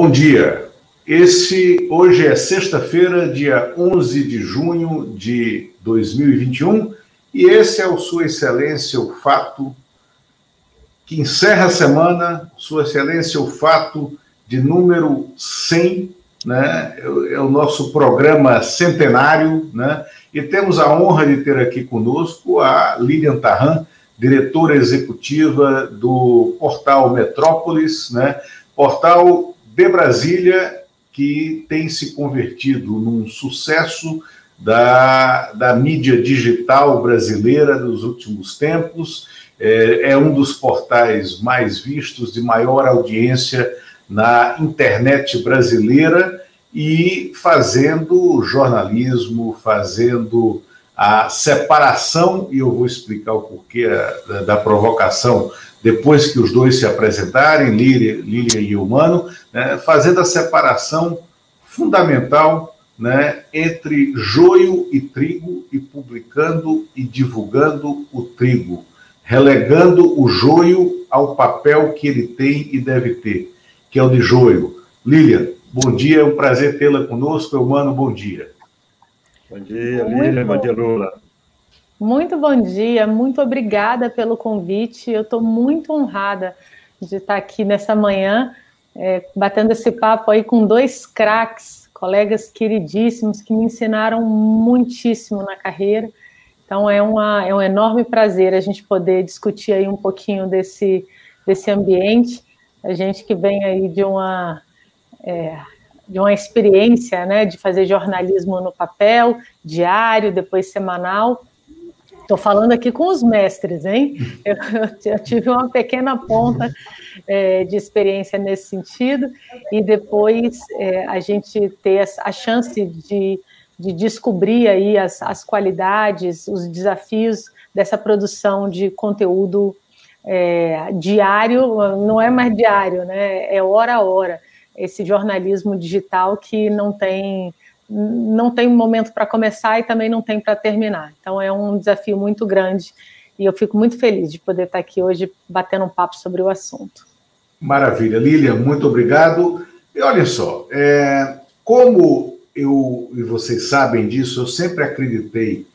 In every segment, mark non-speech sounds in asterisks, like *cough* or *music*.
Bom dia. Esse hoje é sexta-feira, dia 11 de junho de 2021, e esse é o Sua Excelência o fato que encerra a semana, Sua Excelência o fato de número 100, né? É o nosso programa centenário, né? E temos a honra de ter aqui conosco a Lilian Tarran, diretora executiva do portal Metrópolis, né? Portal de Brasília que tem se convertido num sucesso da, da mídia digital brasileira dos últimos tempos. É, é um dos portais mais vistos, de maior audiência na internet brasileira e fazendo jornalismo, fazendo a separação, e eu vou explicar o porquê da, da provocação depois que os dois se apresentarem, Lília, e Humano, né, fazendo a separação fundamental né, entre joio e trigo e publicando e divulgando o trigo, relegando o joio ao papel que ele tem e deve ter, que é o de joio. Lilian, bom dia, é um prazer tê-la conosco. Humano, bom dia. Bom dia, Lilian, bom dia, Lula. Muito bom dia, muito obrigada pelo convite. Eu estou muito honrada de estar aqui nessa manhã, é, batendo esse papo aí com dois craques, colegas queridíssimos que me ensinaram muitíssimo na carreira. Então é, uma, é um enorme prazer a gente poder discutir aí um pouquinho desse, desse ambiente. A gente que vem aí de uma é, de uma experiência, né, de fazer jornalismo no papel, diário, depois semanal, Estou falando aqui com os mestres, hein? Eu, eu tive uma pequena ponta é, de experiência nesse sentido, e depois é, a gente ter a chance de, de descobrir aí as, as qualidades, os desafios dessa produção de conteúdo é, diário, não é mais diário, né? É hora a hora. Esse jornalismo digital que não tem não tem um momento para começar e também não tem para terminar. Então é um desafio muito grande e eu fico muito feliz de poder estar aqui hoje batendo um papo sobre o assunto. Maravilha, Lilian, muito obrigado. E olha só, é, como eu e vocês sabem disso, eu sempre acreditei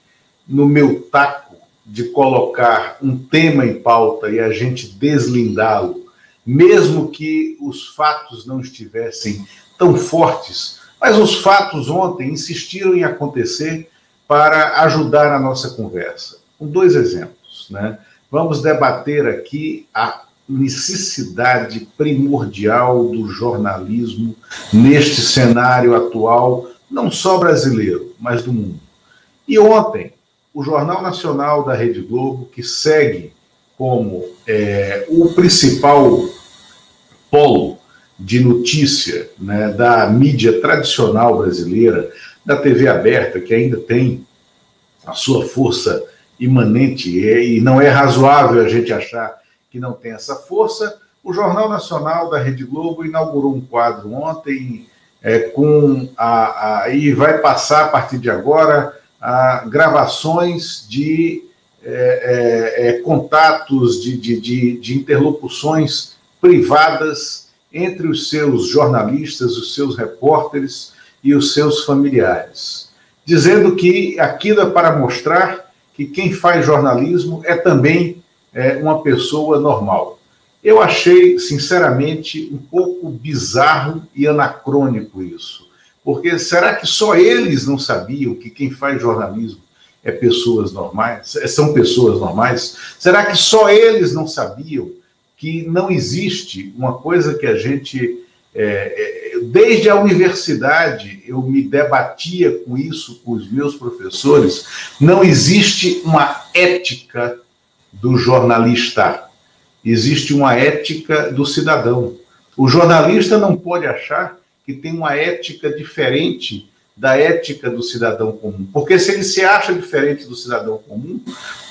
no meu taco de colocar um tema em pauta e a gente deslindá-lo, mesmo que os fatos não estivessem tão fortes mas os fatos ontem insistiram em acontecer para ajudar a nossa conversa. Com dois exemplos. Né? Vamos debater aqui a necessidade primordial do jornalismo neste cenário atual, não só brasileiro, mas do mundo. E ontem, o Jornal Nacional da Rede Globo, que segue como é, o principal polo de notícia né, da mídia tradicional brasileira, da TV aberta, que ainda tem a sua força imanente, e não é razoável a gente achar que não tem essa força. O Jornal Nacional da Rede Globo inaugurou um quadro ontem é, com a, a, e vai passar a partir de agora a gravações de é, é, é contatos, de, de, de, de interlocuções privadas entre os seus jornalistas, os seus repórteres e os seus familiares, dizendo que aquilo é para mostrar que quem faz jornalismo é também é, uma pessoa normal. Eu achei, sinceramente, um pouco bizarro e anacrônico isso. Porque será que só eles não sabiam que quem faz jornalismo é pessoas normais, são pessoas normais? Será que só eles não sabiam que não existe uma coisa que a gente. É, é, desde a universidade eu me debatia com isso com os meus professores. Não existe uma ética do jornalista, existe uma ética do cidadão. O jornalista não pode achar que tem uma ética diferente da ética do cidadão comum. Porque se ele se acha diferente do cidadão comum,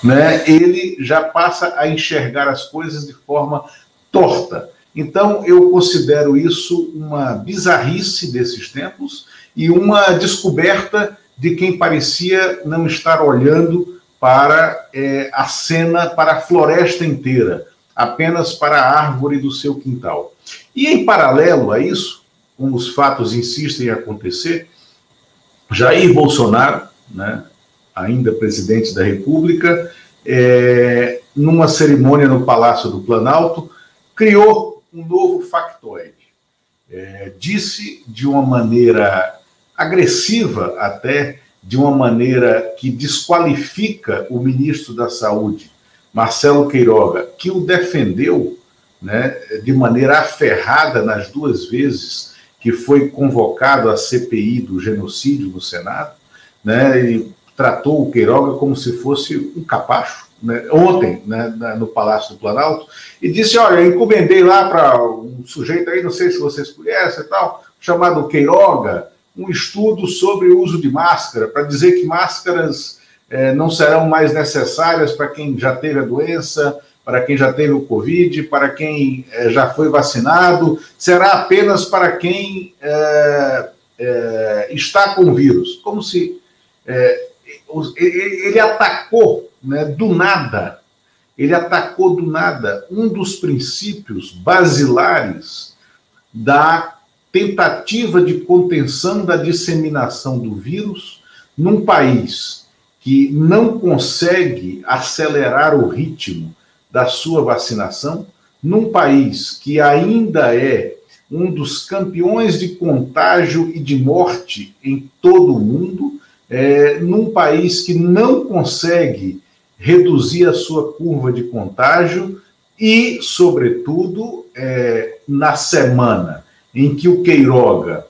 né, ele já passa a enxergar as coisas de forma torta. Então, eu considero isso uma bizarrice desses tempos e uma descoberta de quem parecia não estar olhando para é, a cena, para a floresta inteira, apenas para a árvore do seu quintal. E em paralelo a isso, como os fatos insistem em acontecer, Jair Bolsonaro, né, ainda presidente da República, é, numa cerimônia no Palácio do Planalto, criou um novo factoide. É, disse de uma maneira agressiva, até de uma maneira que desqualifica o ministro da Saúde, Marcelo Queiroga, que o defendeu né, de maneira aferrada nas duas vezes que foi convocado a CPI do genocídio no Senado, né, e tratou o Queiroga como se fosse um capacho, né, ontem, né, no Palácio do Planalto, e disse: Olha, encomendei lá para um sujeito aí, não sei se vocês conhecem e tal, chamado Queiroga, um estudo sobre o uso de máscara, para dizer que máscaras eh, não serão mais necessárias para quem já teve a doença, para quem já teve o Covid, para quem eh, já foi vacinado, será apenas para quem eh, está com o vírus. Como se ele atacou né, do nada, ele atacou do nada um dos princípios basilares da tentativa de contenção da disseminação do vírus num país que não consegue acelerar o ritmo da sua vacinação, num país que ainda é um dos campeões de contágio e de morte em todo o mundo, é, num país que não consegue reduzir a sua curva de contágio e, sobretudo, é, na semana em que o Queiroga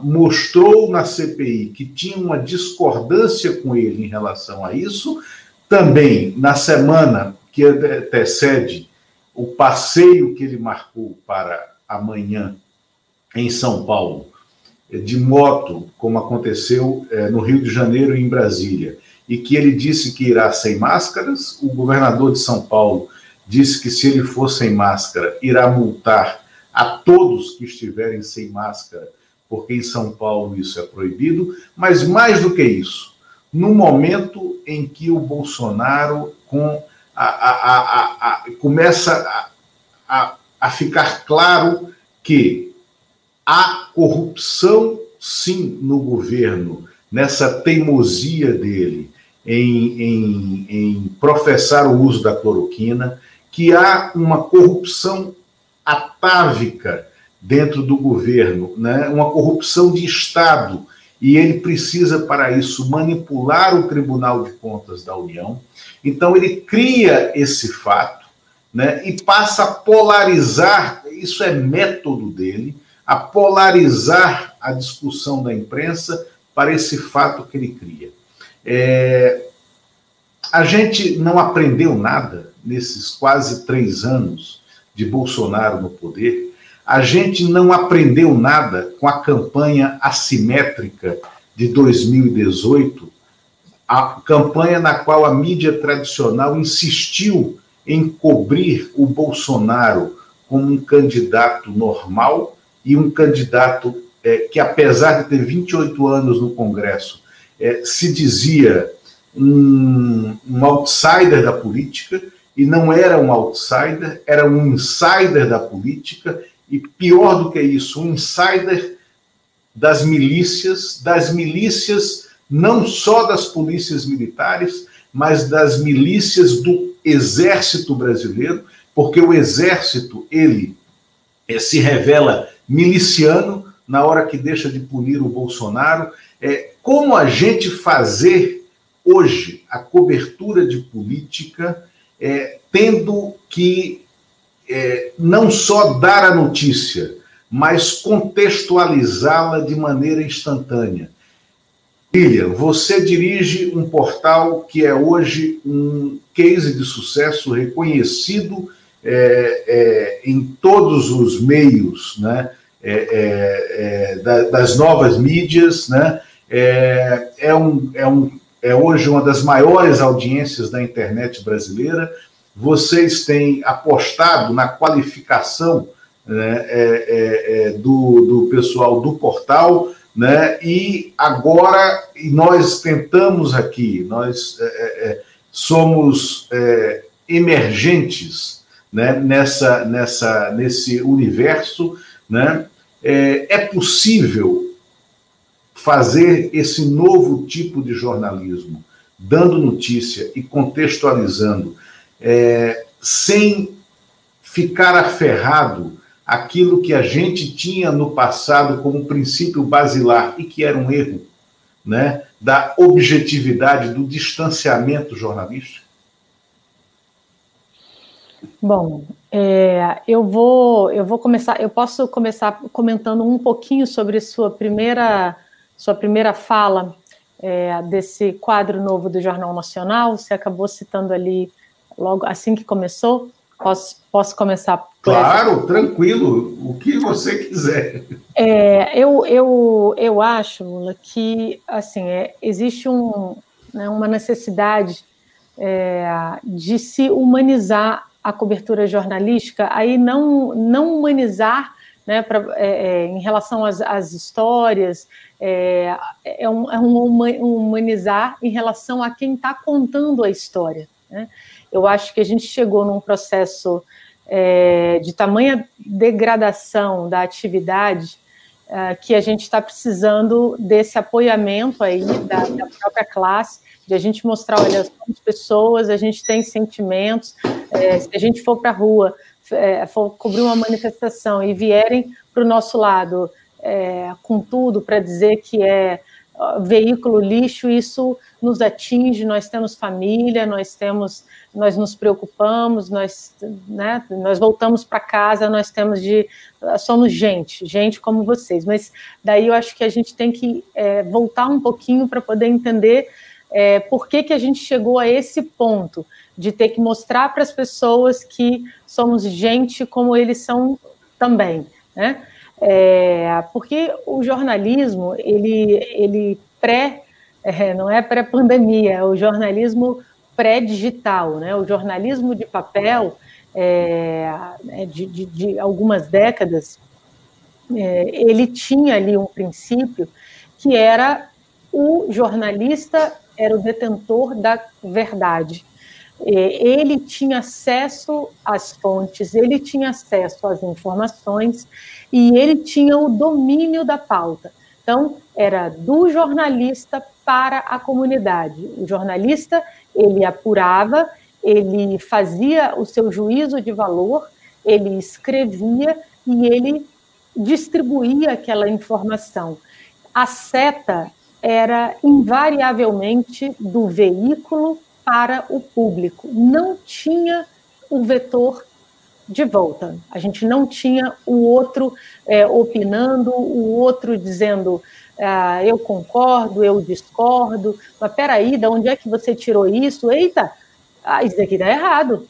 mostrou na CPI que tinha uma discordância com ele em relação a isso, também na semana que antecede o passeio que ele marcou para amanhã em São Paulo, de moto, como aconteceu é, no Rio de Janeiro e em Brasília, e que ele disse que irá sem máscaras. O governador de São Paulo disse que se ele for sem máscara, irá multar a todos que estiverem sem máscara, porque em São Paulo isso é proibido. Mas mais do que isso, no momento em que o Bolsonaro com a, a, a, começa a ficar claro que Há corrupção, sim, no governo, nessa teimosia dele em, em, em professar o uso da cloroquina, que há uma corrupção atávica dentro do governo, né? uma corrupção de Estado, e ele precisa, para isso, manipular o Tribunal de Contas da União. Então, ele cria esse fato né? e passa a polarizar, isso é método dele, a polarizar a discussão da imprensa para esse fato que ele cria. É, a gente não aprendeu nada nesses quase três anos de Bolsonaro no poder. A gente não aprendeu nada com a campanha assimétrica de 2018, a campanha na qual a mídia tradicional insistiu em cobrir o Bolsonaro como um candidato normal e um candidato é, que, apesar de ter 28 anos no Congresso, é, se dizia um, um outsider da política, e não era um outsider, era um insider da política, e pior do que isso, um insider das milícias, das milícias não só das polícias militares, mas das milícias do exército brasileiro, porque o exército, ele é, se revela miliciano na hora que deixa de punir o Bolsonaro. É, como a gente fazer hoje a cobertura de política, é, tendo que é, não só dar a notícia, mas contextualizá-la de maneira instantânea. William, você dirige um portal que é hoje um case de sucesso reconhecido é, é, em todos os meios né, é, é, é da, das novas mídias. Né, é, é, um, é, um, é hoje uma das maiores audiências da internet brasileira. Vocês têm apostado na qualificação né, do, do pessoal do portal. Né? E agora nós tentamos aqui, nós é, é, somos é, emergentes né, nessa, nessa, nesse universo, né, É, é possível fazer esse novo tipo de jornalismo, dando notícia e contextualizando, é, sem ficar aferrado aquilo que a gente tinha no passado como princípio basilar e que era um erro, né, da objetividade, do distanciamento jornalístico? Bom, é, eu vou eu vou começar. Eu posso começar comentando um pouquinho sobre sua primeira sua primeira fala é, desse quadro novo do Jornal Nacional. Você acabou citando ali logo assim que começou. Posso, posso começar? Claro, essa? tranquilo, o que você quiser. É, eu, eu, eu acho, Lula, que assim, é, existe um, né, uma necessidade é, de se humanizar a cobertura jornalística, aí não, não humanizar né, pra, é, é, em relação às, às histórias, é, é, um, é um, humanizar em relação a quem está contando a história. Né? Eu acho que a gente chegou num processo é, de tamanha degradação da atividade é, que a gente está precisando desse apoiamento aí da, da própria classe de a gente mostrar, olha, somos pessoas, a gente tem sentimentos, é, se a gente for para a rua, é, for cobrir uma manifestação e vierem para o nosso lado é, com tudo para dizer que é veículo lixo, isso nos atinge, nós temos família, nós temos, nós nos preocupamos, nós, né, nós voltamos para casa, nós temos de, somos gente, gente como vocês, mas daí eu acho que a gente tem que é, voltar um pouquinho para poder entender é, por que, que a gente chegou a esse ponto de ter que mostrar para as pessoas que somos gente como eles são também, né? É, porque o jornalismo, ele, ele pré, é, não é pré-pandemia, é o jornalismo pré-digital, né? O jornalismo de papel, é, é de, de, de, algumas décadas, é, ele tinha ali um princípio que era o jornalista era o detentor da verdade. Ele tinha acesso às fontes, ele tinha acesso às informações e ele tinha o domínio da pauta. Então, era do jornalista para a comunidade. O jornalista, ele apurava, ele fazia o seu juízo de valor, ele escrevia e ele distribuía aquela informação. A seta era invariavelmente do veículo para o público. Não tinha o vetor de volta. A gente não tinha o outro é, opinando, o outro dizendo ah, eu concordo, eu discordo, mas peraí, de onde é que você tirou isso? Eita, ah, isso aqui está errado.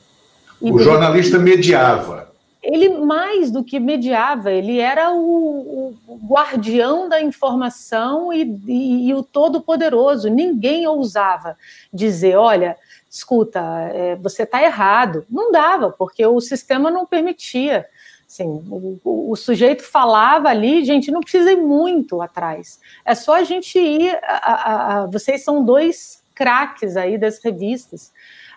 E o jornalista mediava ele mais do que mediava, ele era o, o guardião da informação e, e, e o todo-poderoso. Ninguém ousava dizer: olha, escuta, é, você está errado. Não dava, porque o sistema não permitia. Assim, o, o, o, sujeito falava ali, gente, não precisa ir muito atrás. É só a gente ir. A, a, a, vocês são dois craques aí das revistas.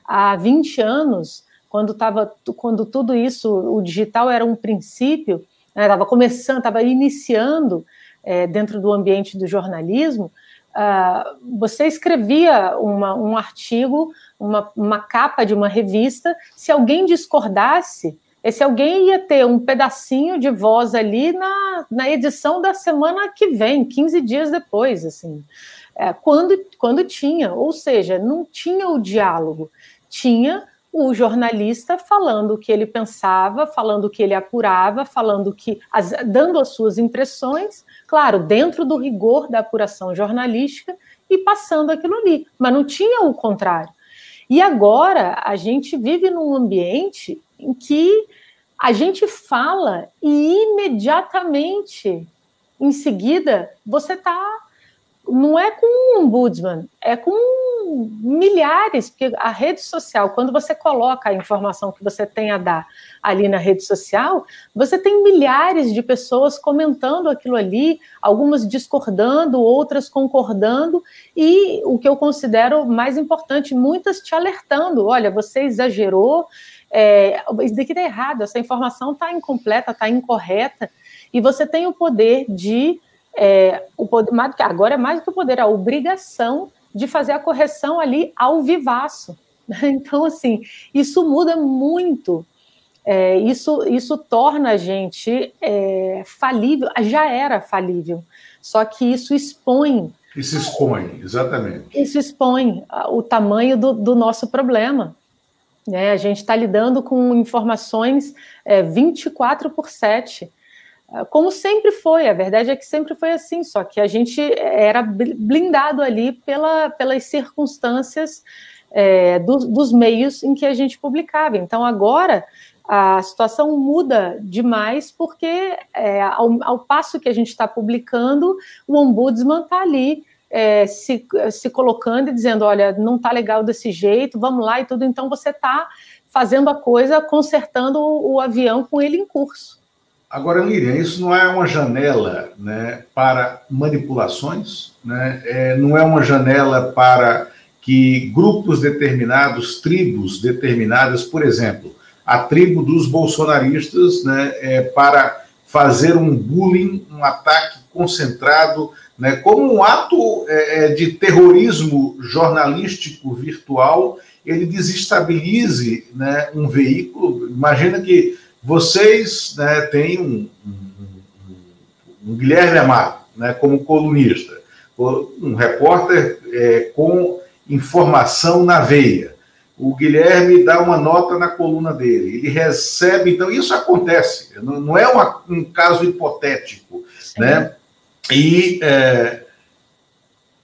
Há 20 anos quando estava quando tudo isso, o digital era um princípio, estava né, começando, estava iniciando é, dentro do ambiente do jornalismo, uh, você escrevia uma, um artigo, uma, uma capa de uma revista, se alguém discordasse, esse alguém ia ter um pedacinho de voz ali na, na edição da semana que vem, 15 dias depois, assim, é, quando, quando tinha, ou seja, não tinha o diálogo, tinha o jornalista falando o que ele pensava, falando o que ele apurava, falando que as, dando as suas impressões, claro, dentro do rigor da apuração jornalística e passando aquilo ali, mas não tinha o contrário. E agora a gente vive num ambiente em que a gente fala e imediatamente em seguida você está não é com um ombudsman, é com milhares, porque a rede social, quando você coloca a informação que você tem a dar ali na rede social, você tem milhares de pessoas comentando aquilo ali, algumas discordando, outras concordando, e o que eu considero mais importante, muitas te alertando: olha, você exagerou, é, isso daqui está errado, essa informação está incompleta, está incorreta, e você tem o poder de, é, o poder, agora é mais do que o poder, a obrigação de fazer a correção ali ao vivaço. *laughs* Então, assim, isso muda muito. É, isso, isso torna a gente é, falível, já era falível, só que isso expõe. Isso expõe, exatamente. Isso expõe o tamanho do, do nosso problema. Né? A gente está lidando com informações é, 24 por 7, é, como sempre foi. A verdade é que sempre foi assim, só que a gente era blindado ali pela, pelas circunstâncias é, do, dos meios em que a gente publicava. Então, agora a situação muda demais, porque é, ao, ao, passo que a gente está publicando, o ombudsman está ali é, se, se colocando e dizendo: olha, não está legal desse jeito, vamos lá e tudo. Então você está fazendo a coisa, consertando o, o, avião com ele em curso. Agora, Lilian, isso não é uma janela né, para manipulações, né? É, não é uma janela para que grupos determinados, tribos determinadas, por exemplo, a tribo dos bolsonaristas, né, é, para fazer um bullying, um ataque concentrado né, como um ato é, é, de terrorismo jornalístico virtual, ele desestabilize né, um veículo. Imagina que vocês né, têm um, um, um, Guilherme Amado né, como colunista, um repórter é, com informação na veia. O Guilherme dá uma nota na coluna dele, ele recebe, então isso acontece, não, não é uma, um caso hipotético, Sim. né? E é,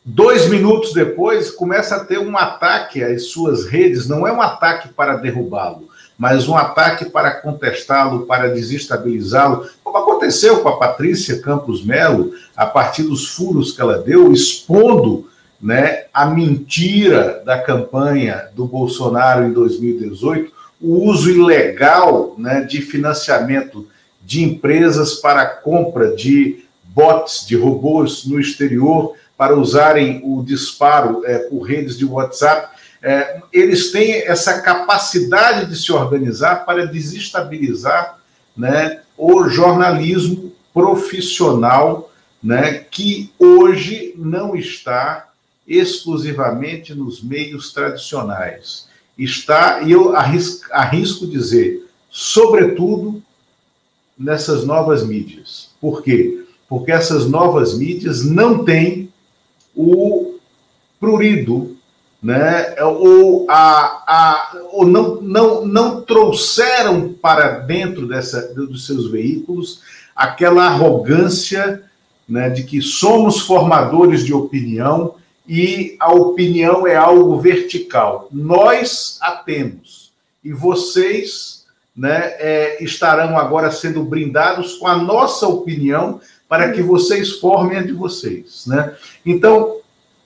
dois minutos depois começa a ter um ataque às suas redes, não é um ataque para derrubá-lo, mas um ataque para contestá-lo, para desestabilizá-lo, como aconteceu com a Patrícia Campos Melo, a partir dos furos que ela deu, expondo né, a mentira da campanha do Bolsonaro em 2018, o uso ilegal né, de financiamento de empresas para compra de bots de robôs no exterior para usarem o disparo é, por redes de WhatsApp. É, eles têm essa capacidade de se organizar para desestabilizar né, o jornalismo profissional, né, que hoje não está exclusivamente nos meios tradicionais. Está, e eu arrisco, arrisco dizer, sobretudo nessas novas mídias. Por quê? porque essas novas mídias não têm o prurido, né? ou, a, a, ou não, não, não trouxeram para dentro dessa, dos seus veículos aquela arrogância né, de que somos formadores de opinião e a opinião é algo vertical. Nós a temos e vocês né, é, estarão agora sendo brindados com a nossa opinião para que vocês formem a de vocês. Né? Então,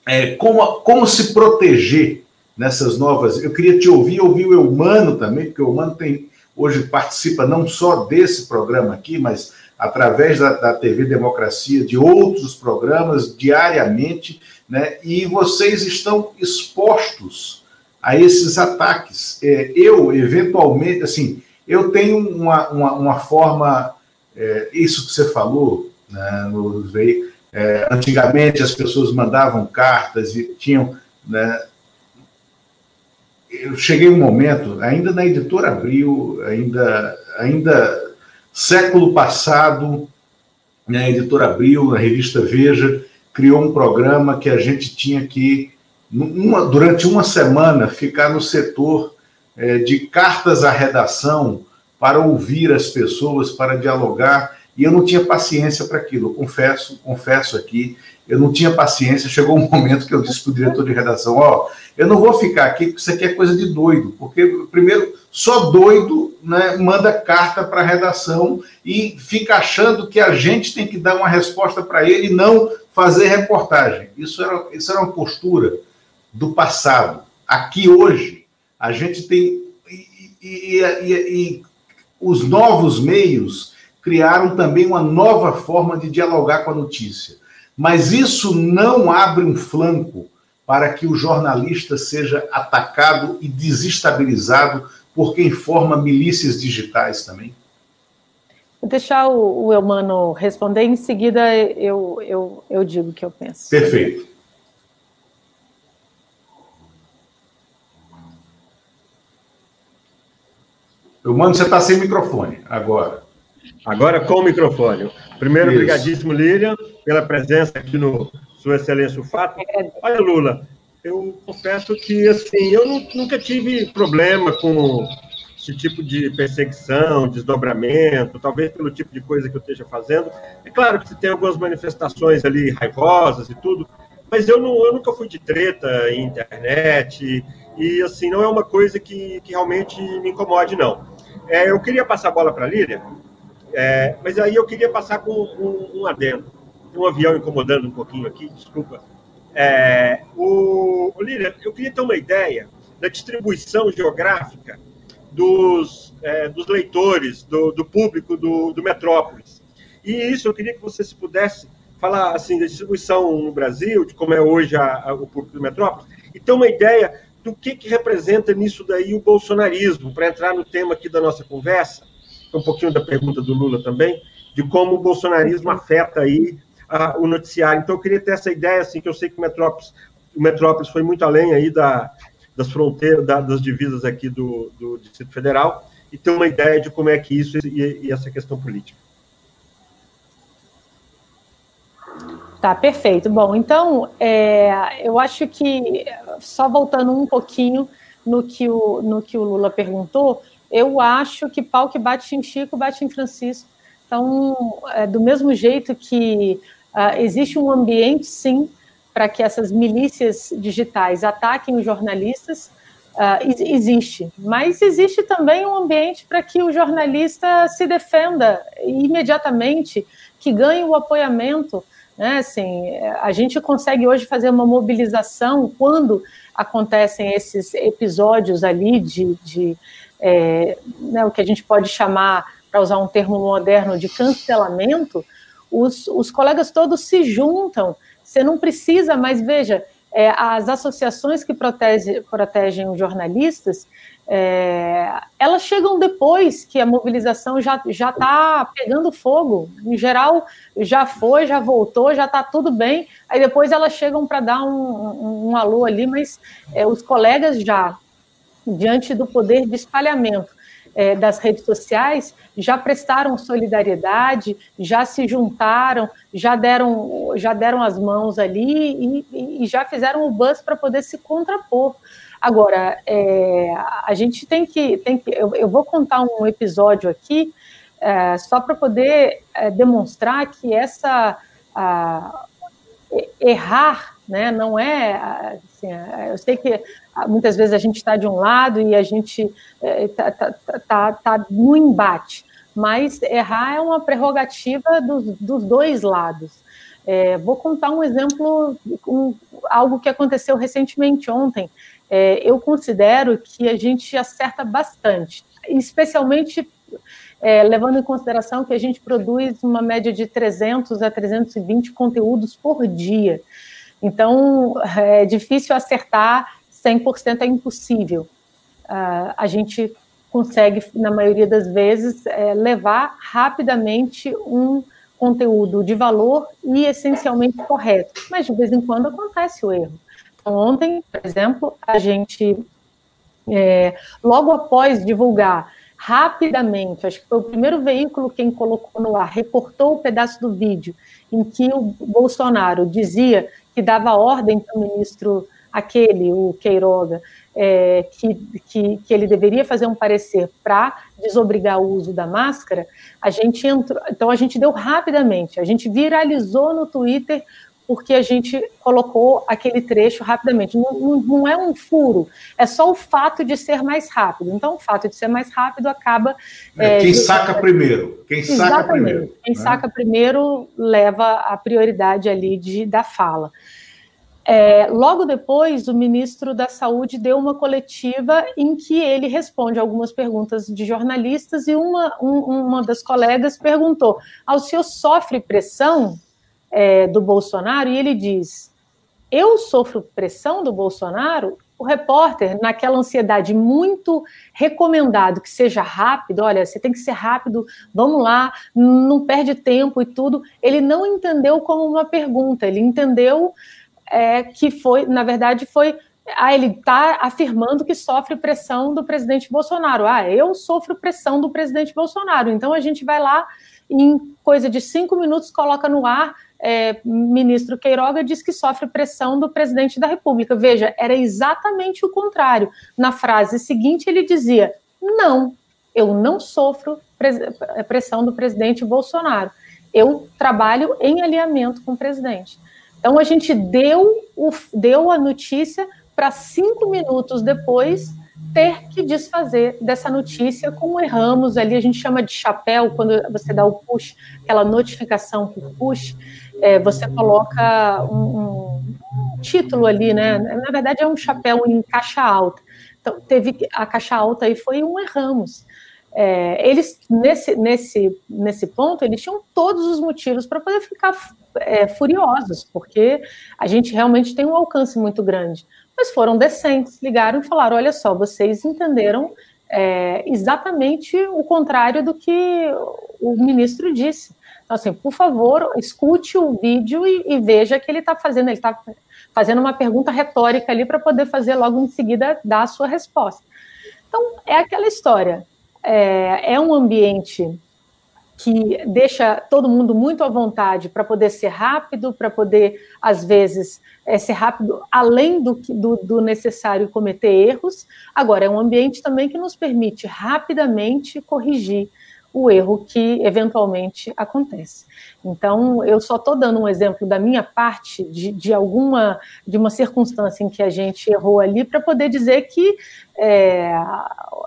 é, como, como se proteger nessas novas. Eu queria te ouvir, ouvir o Eumano também, porque o Eumano tem, hoje participa não só desse programa aqui, mas através da, da TV Democracia, de outros programas diariamente, né? e vocês estão expostos a esses ataques. É, eu, eventualmente, assim, eu tenho uma, uma, uma forma, é, isso que você falou, né, nos. É, antigamente as pessoas mandavam cartas e tinham. Né, eu cheguei um momento, ainda na editora Abril, ainda, ainda século passado, né, a editora Abril, a revista Veja, criou um programa que a gente tinha que, durante uma semana, ficar no setor é, de cartas à redação para ouvir as pessoas, para dialogar e eu não tinha paciência para aquilo. Eu confesso, confesso aqui, eu não tinha paciência. Chegou um *laughs* momento que eu disse para o diretor de redação: Ó, eu não vou ficar aqui porque isso aqui é coisa de doido. Porque, primeiro, só doido né, manda carta para a redação e fica achando que a gente tem que dar uma resposta para ele e não fazer reportagem. Isso era, isso era uma postura do passado. Aqui hoje, a gente tem. e, e, e, e os novos meios criaram também uma nova forma de dialogar com a notícia. Mas isso não abre um flanco para que o jornalista seja atacado e desestabilizado por quem forma milícias digitais também? Vou deixar o, o Elmano responder, em seguida eu, eu, eu digo o que eu penso. Perfeito. Elmano, você está sem microfone agora. Agora com o microfone. Primeiro, Isso. obrigadíssimo, Lilian, pela presença aqui no Sua Excelência o Fato. Olha, Lula, eu confesso que, assim, eu nunca tive problema com esse tipo de perseguição, desdobramento, talvez pelo tipo de coisa que eu esteja fazendo. É claro que tem algumas manifestações ali raivosas e tudo, mas eu, não, eu nunca fui de treta em internet e, assim, não é uma coisa que, que realmente me incomode, não. É, eu queria passar a bola para a Lília, é, mas aí eu queria passar com um, um adendo. Tem um avião incomodando um pouquinho aqui, desculpa. É, o, o eu queria ter uma ideia da distribuição geográfica dos, é, dos leitores, do, do público do, do, Metrópolis. E isso eu queria que você se pudesse falar assim da distribuição no Brasil, de como é hoje a, a, o público do Metrópolis, e ter uma ideia do que, que representa nisso daí o bolsonarismo, para entrar no tema aqui da nossa conversa, um pouquinho da pergunta do Lula também, de como o bolsonarismo afeta aí a, o noticiário. Então, eu queria ter essa ideia, assim, que eu sei que o Metrópolis, o Metrópolis foi muito além aí da, das fronteiras, da, das divisas aqui do, do Distrito Federal, e ter uma ideia de como é que isso e, e essa questão política. Tá, perfeito. Bom, então, é, eu acho que, só voltando um pouquinho no que o, no que o Lula perguntou, eu acho que pau que bate em Chico, bate em Francisco. Então, é, do mesmo jeito que uh, existe um ambiente, sim, para que essas milícias digitais ataquem os jornalistas, uh, existe. Mas existe também um ambiente para que o jornalista se defenda imediatamente, que ganhe o apoiamento. Né? Assim, a gente consegue hoje fazer uma mobilização quando acontecem esses episódios ali de, de é, né, o que a gente pode chamar, para usar um termo moderno, de cancelamento, os, os colegas todos se juntam. Você não precisa mais, veja, é, as associações que protege, protegem os jornalistas, é, elas chegam depois que a mobilização já está pegando fogo. Em geral, já foi, já voltou, já está tudo bem. Aí depois elas chegam para dar um, um, um, alô ali, mas é, os colegas já diante do poder de espalhamento é, das redes sociais, já prestaram solidariedade, já se juntaram, já deram, já deram as mãos ali e, e já fizeram o buzz para poder se contrapor. Agora, é, a gente tem que, tem que eu, eu, vou contar um episódio aqui é, só para poder é, demonstrar que essa a, errar, né, não é assim, eu sei que muitas vezes a gente está de um lado e a gente está é, tá, tá, tá, tá, no embate, mas errar é uma prerrogativa dos, dos dois lados. É, vou contar um exemplo, um, algo que aconteceu recentemente ontem. É, eu considero que a gente acerta bastante, especialmente é, levando em consideração que a gente produz uma média de 300 a 320 conteúdos por dia. Então, é difícil acertar 100% é impossível. Uh, a gente consegue, na maioria das vezes, é, levar rapidamente um conteúdo de valor e essencialmente correto, mas de vez em quando acontece o erro. Então, ontem, por exemplo, a gente, é, logo após divulgar rapidamente, acho que foi o primeiro veículo quem colocou no ar, reportou o pedaço do vídeo em que o Bolsonaro dizia que dava ordem para o ministro aquele, o Queiroga, é, que, que, que, ele deveria fazer um parecer para desobrigar o uso da máscara, a gente entrou, então a gente deu rapidamente, a gente viralizou no Twitter porque a gente colocou aquele trecho rapidamente. Não, não, não, é um furo, é só o fato de ser mais rápido. Então, o fato de ser mais rápido acaba. É, quem de... saca primeiro. Quem Exatamente. saca primeiro. Quem né? saca primeiro leva a prioridade ali de, da fala. É, logo depois, o ministro da Saúde deu uma coletiva em que ele responde algumas perguntas de jornalistas e uma, um, uma das colegas perguntou: ao senhor sofre pressão é, do Bolsonaro? E ele diz: eu sofro pressão do Bolsonaro? o repórter, naquela ansiedade muito recomendado que seja rápido, olha, você tem que ser rápido, vamos lá, não perde tempo e tudo, ele não entendeu como uma pergunta, ele entendeu é, que foi, na verdade, foi. Ah, ele está afirmando que sofre pressão do presidente Bolsonaro. Ah, eu sofro pressão do presidente Bolsonaro. Então a gente vai lá, em coisa de cinco minutos, coloca no ar é, ministro Queiroga diz que sofre pressão do presidente da República. Veja, era exatamente o contrário. Na frase seguinte, ele dizia: não, eu não sofro pressão do presidente Bolsonaro. Eu trabalho em alinhamento com o presidente. Então, a gente deu, o, deu a notícia para cinco minutos depois ter que desfazer dessa notícia, como erramos ali, a gente chama de chapéu, quando você dá o push, aquela notificação por push, é, você coloca um, um, título ali, né? Na verdade, é um chapéu em caixa alta. Então, teve a caixa alta aí foi um erramos. É, eles, nesse, nesse, nesse ponto, eles tinham todos os motivos para poder ficar é, furiosos, porque a gente realmente tem um alcance muito grande. Mas foram decentes, ligaram e falaram: olha só, vocês entenderam é, exatamente o contrário do que o ministro disse. Então, assim, por favor, escute o vídeo e, e veja que ele está fazendo, ele está fazendo uma pergunta retórica ali para poder fazer logo em seguida dar a sua resposta. Então, é aquela história. É, é um ambiente que deixa todo mundo muito à vontade para poder ser rápido, para poder, às vezes, é, ser rápido além do, do, do necessário cometer erros. Agora, é um ambiente também que nos permite rapidamente corrigir o erro que eventualmente acontece. Então, eu só estou dando um exemplo da minha parte de, de, alguma de uma circunstância em que a gente errou ali para poder dizer que é,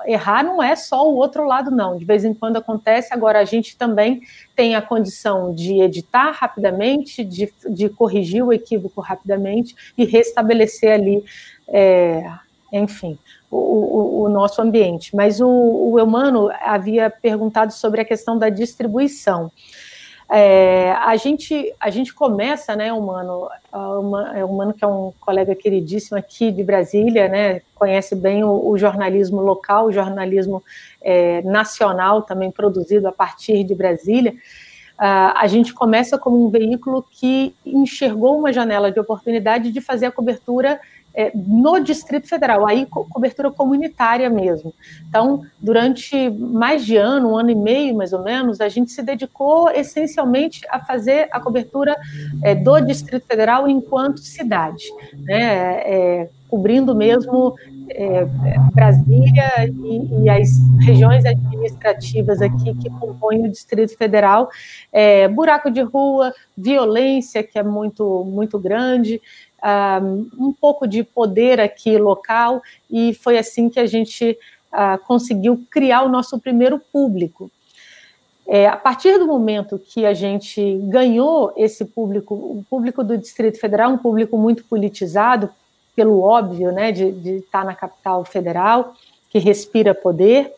errar não é só o outro lado, não. De vez em quando acontece. Agora a gente também tem a condição de editar rapidamente, de, de corrigir o equívoco rapidamente e restabelecer ali, é, enfim, o, o, o, nosso ambiente. Mas o, o Eumano havia perguntado sobre a questão da distribuição. É, a, gente, a gente começa, né, Humano, é Humano que é um colega queridíssimo aqui de Brasília, né, conhece bem o, o jornalismo local, o jornalismo é, nacional também produzido a partir de Brasília. Uh, a gente começa como um veículo que enxergou uma janela de oportunidade de fazer a cobertura é, no Distrito Federal, aí co cobertura comunitária mesmo. Então, durante mais de ano, um ano e meio mais ou menos, a gente se dedicou essencialmente a fazer a cobertura é, do Distrito Federal enquanto cidade, né, é, cobrindo mesmo é, Brasília e, e, as regiões administrativas aqui que compõem o Distrito Federal, é, buraco de rua, violência que é muito muito grande, um pouco de poder aqui local, e foi assim que a gente uh, conseguiu criar o nosso primeiro público. É, a partir do momento que a gente ganhou esse público, o público do Distrito Federal, um público muito politizado, pelo óbvio, né, de, estar na capital federal, que respira poder,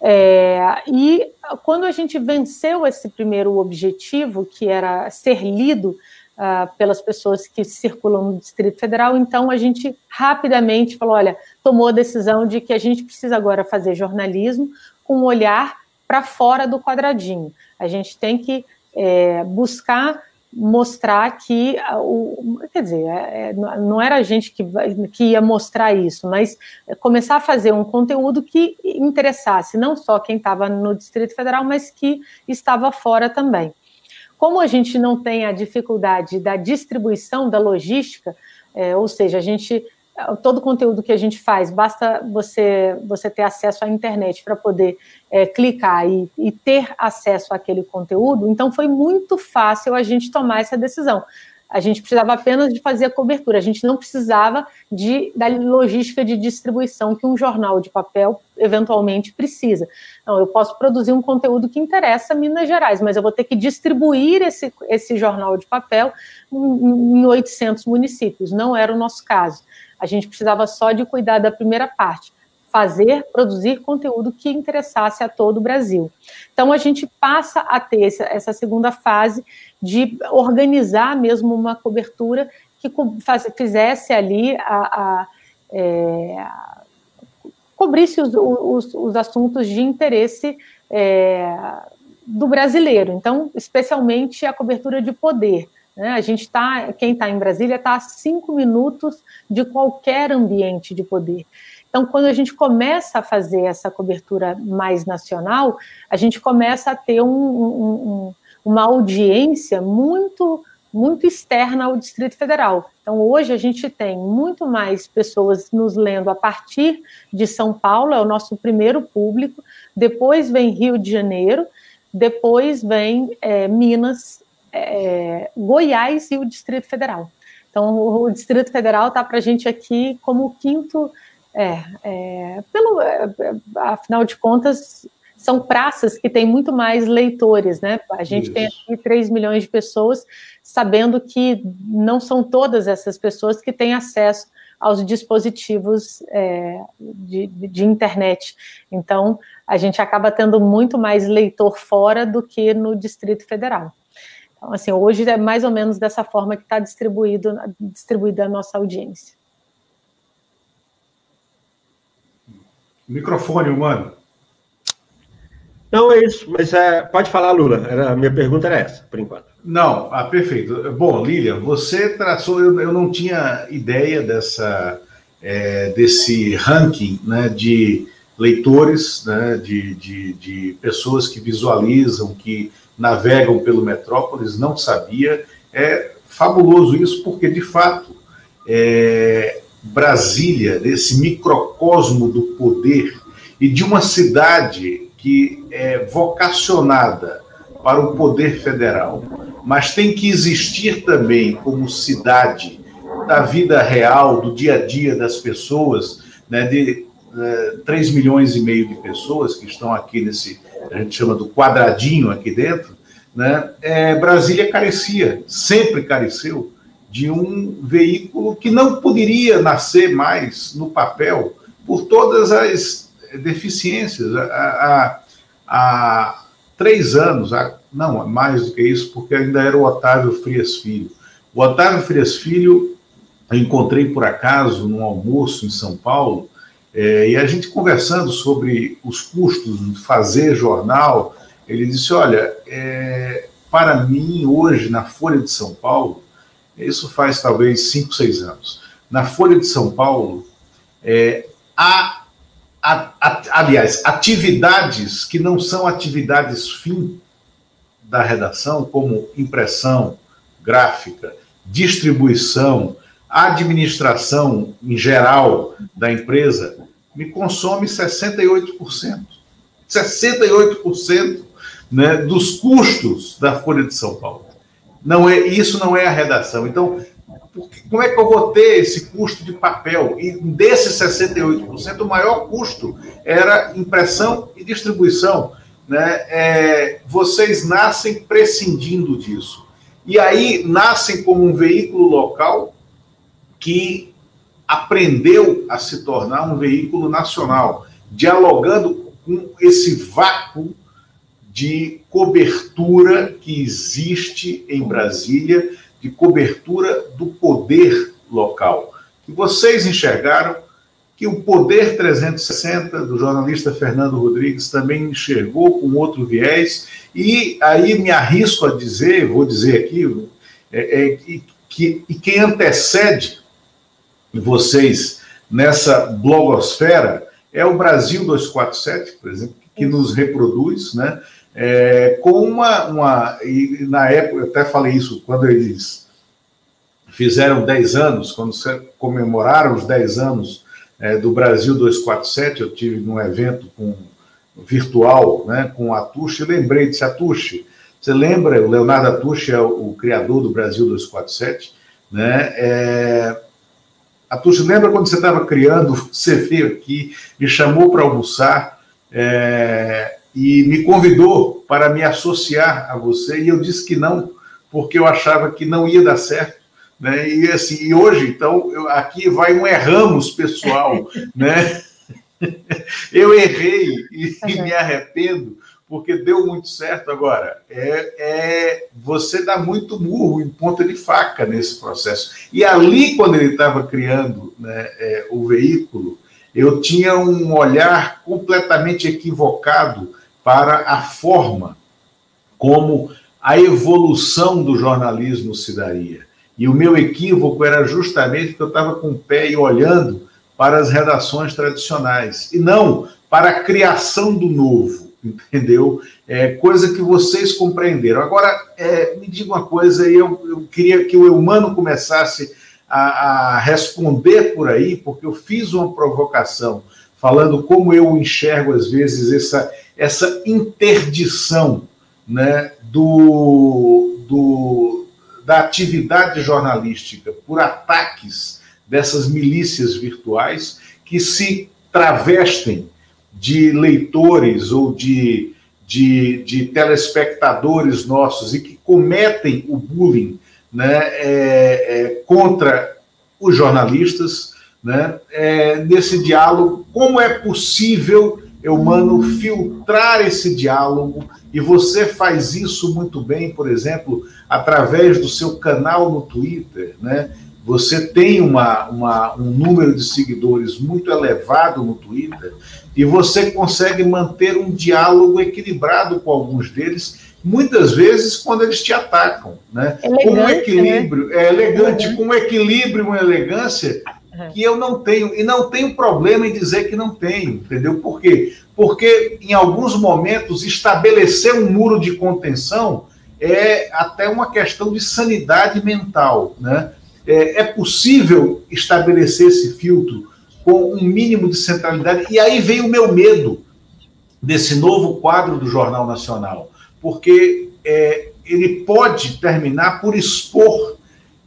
é, e quando a gente venceu esse primeiro objetivo, que era ser lido uh, pelas pessoas que circulam no Distrito Federal. Então, a gente rapidamente falou: olha, tomou a decisão de que a gente precisa agora fazer jornalismo com um olhar para fora do quadradinho. A gente tem que é, buscar mostrar que o quer dizer é, é não era a gente que, que ia mostrar isso, mas começar a fazer um conteúdo que interessasse não só quem estava no Distrito Federal, mas que estava fora também. Como a gente não tem a dificuldade da distribuição da logística, é, ou seja, a gente todo o conteúdo que a gente faz, basta você você ter acesso à internet para poder é, clicar e, e, ter acesso àquele conteúdo. Então foi muito fácil a gente tomar essa decisão. A gente precisava apenas de fazer a cobertura, a gente não precisava de, da logística de distribuição que um jornal de papel eventualmente precisa. Não, eu posso produzir um conteúdo que interessa Minas Gerais, mas eu vou ter que distribuir esse, esse jornal de papel em 800 municípios. Não era o nosso caso. A gente precisava só de cuidar da primeira parte fazer, produzir conteúdo que interessasse a todo o Brasil. Então, a gente passa a ter essa, segunda fase de organizar mesmo uma cobertura que fizesse ali a, a é, cobrisse os, os, os, assuntos de interesse é, do brasileiro. Então, especialmente a cobertura de poder. Né? A gente está, quem está em Brasília está a cinco minutos de qualquer ambiente de poder. Então, quando a gente começa a fazer essa cobertura mais nacional, a gente começa a ter um, um, um, uma audiência muito muito externa ao Distrito Federal. Então, hoje a gente tem muito mais pessoas nos lendo a partir de São Paulo, é o nosso primeiro público, depois vem Rio de Janeiro, depois vem é, Minas, é, Goiás e o Distrito Federal. Então, o, Distrito Federal está para a gente aqui como o quinto, é, é pelo, é, é, afinal de contas, são praças que têm muito mais leitores, né? A gente Isso. tem aqui 3 milhões de pessoas, sabendo que não são todas essas pessoas que têm acesso aos dispositivos é, de, de, internet. Então, a gente acaba tendo muito mais leitor fora do que no Distrito Federal. Então, assim, hoje é mais ou menos dessa forma que está distribuído, distribuída a nossa audiência. Microfone, humano. Não, é isso, mas é, pode falar, Lula. Era, a minha pergunta era essa, por enquanto. Não, ah, perfeito. Bom, Lilian, você traçou, eu, eu não tinha ideia dessa, é, desse ranking né, de leitores, né, de, de, de pessoas que visualizam, que navegam pelo Metrópolis, não sabia. É fabuloso isso, porque, de fato, é, Brasília, desse microcosmo do poder e de uma cidade que é vocacionada para o poder federal, mas tem que existir também como cidade da vida real, do dia a dia das pessoas, né, de é, 3 milhões e meio de pessoas que estão aqui nesse, a gente chama do quadradinho aqui dentro, né, é, Brasília carecia, sempre careceu, de um veículo que não poderia nascer mais no papel por todas as deficiências. Há, há três anos, há, não, mais do que isso, porque ainda era o Otávio Frias Filho. O Otávio Frias Filho eu encontrei por acaso num almoço em São Paulo, é, e a gente conversando sobre os custos de fazer jornal, ele disse: Olha, é, para mim, hoje, na Folha de São Paulo, isso faz talvez cinco, seis anos, na Folha de São Paulo, é, há a, a, aliás, atividades que não são atividades fim da redação, como impressão, gráfica, distribuição, administração em geral da empresa, me consome 68%. 68% né, dos custos da Folha de São Paulo. Não é, isso não é a redação. Então, como é que eu vou ter esse custo de papel? E desses 68%, o maior custo era impressão e distribuição. Né? É, vocês nascem prescindindo disso. E aí nascem como um veículo local que aprendeu a se tornar um veículo nacional, dialogando com esse vácuo de cobertura que existe em Brasília de cobertura do poder local. Que vocês enxergaram que o Poder 360 do jornalista Fernando Rodrigues também enxergou com outro viés, e aí me arrisco a dizer, vou dizer aqui, é, é, que, e quem antecede vocês nessa blogosfera é o Brasil 247, por exemplo, que nos reproduz, né? É, com uma, uma. E na época, eu até falei isso quando eles fizeram 10 anos, quando comemoraram os 10 anos é, do Brasil 247, eu tive num evento com, virtual né, com a Atushi, lembrei de Atushi. Você lembra, o Leonardo Atushi é o, o criador do Brasil 247, né? É, Atushi, lembra quando você estava criando, *laughs* você veio aqui, me chamou para almoçar, é, e me convidou para me associar a você e eu disse que não, porque eu achava que não ia dar certo. Né? E assim, e hoje, então, eu, aqui vai um erramos pessoal, *laughs* né? Eu errei e, *laughs* e, me arrependo, porque deu muito certo agora. É, é você dá muito murro em ponta de faca nesse processo. E ali, quando ele estava criando né, é, o veículo, eu tinha um olhar completamente equivocado para a forma como a evolução do jornalismo se daria. E o meu equívoco era justamente que eu estava com o pé e olhando para as redações tradicionais, e não para a criação do novo, entendeu? É, coisa que vocês compreenderam. Agora, é, me diga uma coisa, eu, eu queria que o Eumano começasse a, a responder por aí, porque eu fiz uma provocação falando como eu enxergo, às vezes, essa, essa interdição né, do, do, da atividade jornalística por ataques dessas milícias virtuais que se travestem de leitores ou de, de, de telespectadores nossos e que cometem o bullying né, é, é, contra os jornalistas, né, é, nesse diálogo, como é possível, Eumano, filtrar esse diálogo, e você faz isso muito bem, por exemplo, através do seu canal no Twitter, né? Você tem uma, uma, um número de seguidores muito elevado no Twitter e você consegue manter um diálogo equilibrado com alguns deles, muitas vezes quando eles te atacam, né? Elegante, com um né? equilíbrio, né? é elegante, uhum. com um equilíbrio, uma elegância que eu não tenho e não tenho problema em dizer que não tenho, entendeu? Por quê? Porque em alguns momentos estabelecer um muro de contenção é até uma questão de sanidade mental, né? É, é possível estabelecer esse filtro com um mínimo de centralidade e aí vem o meu medo desse novo quadro do Jornal Nacional porque é, ele pode terminar por expor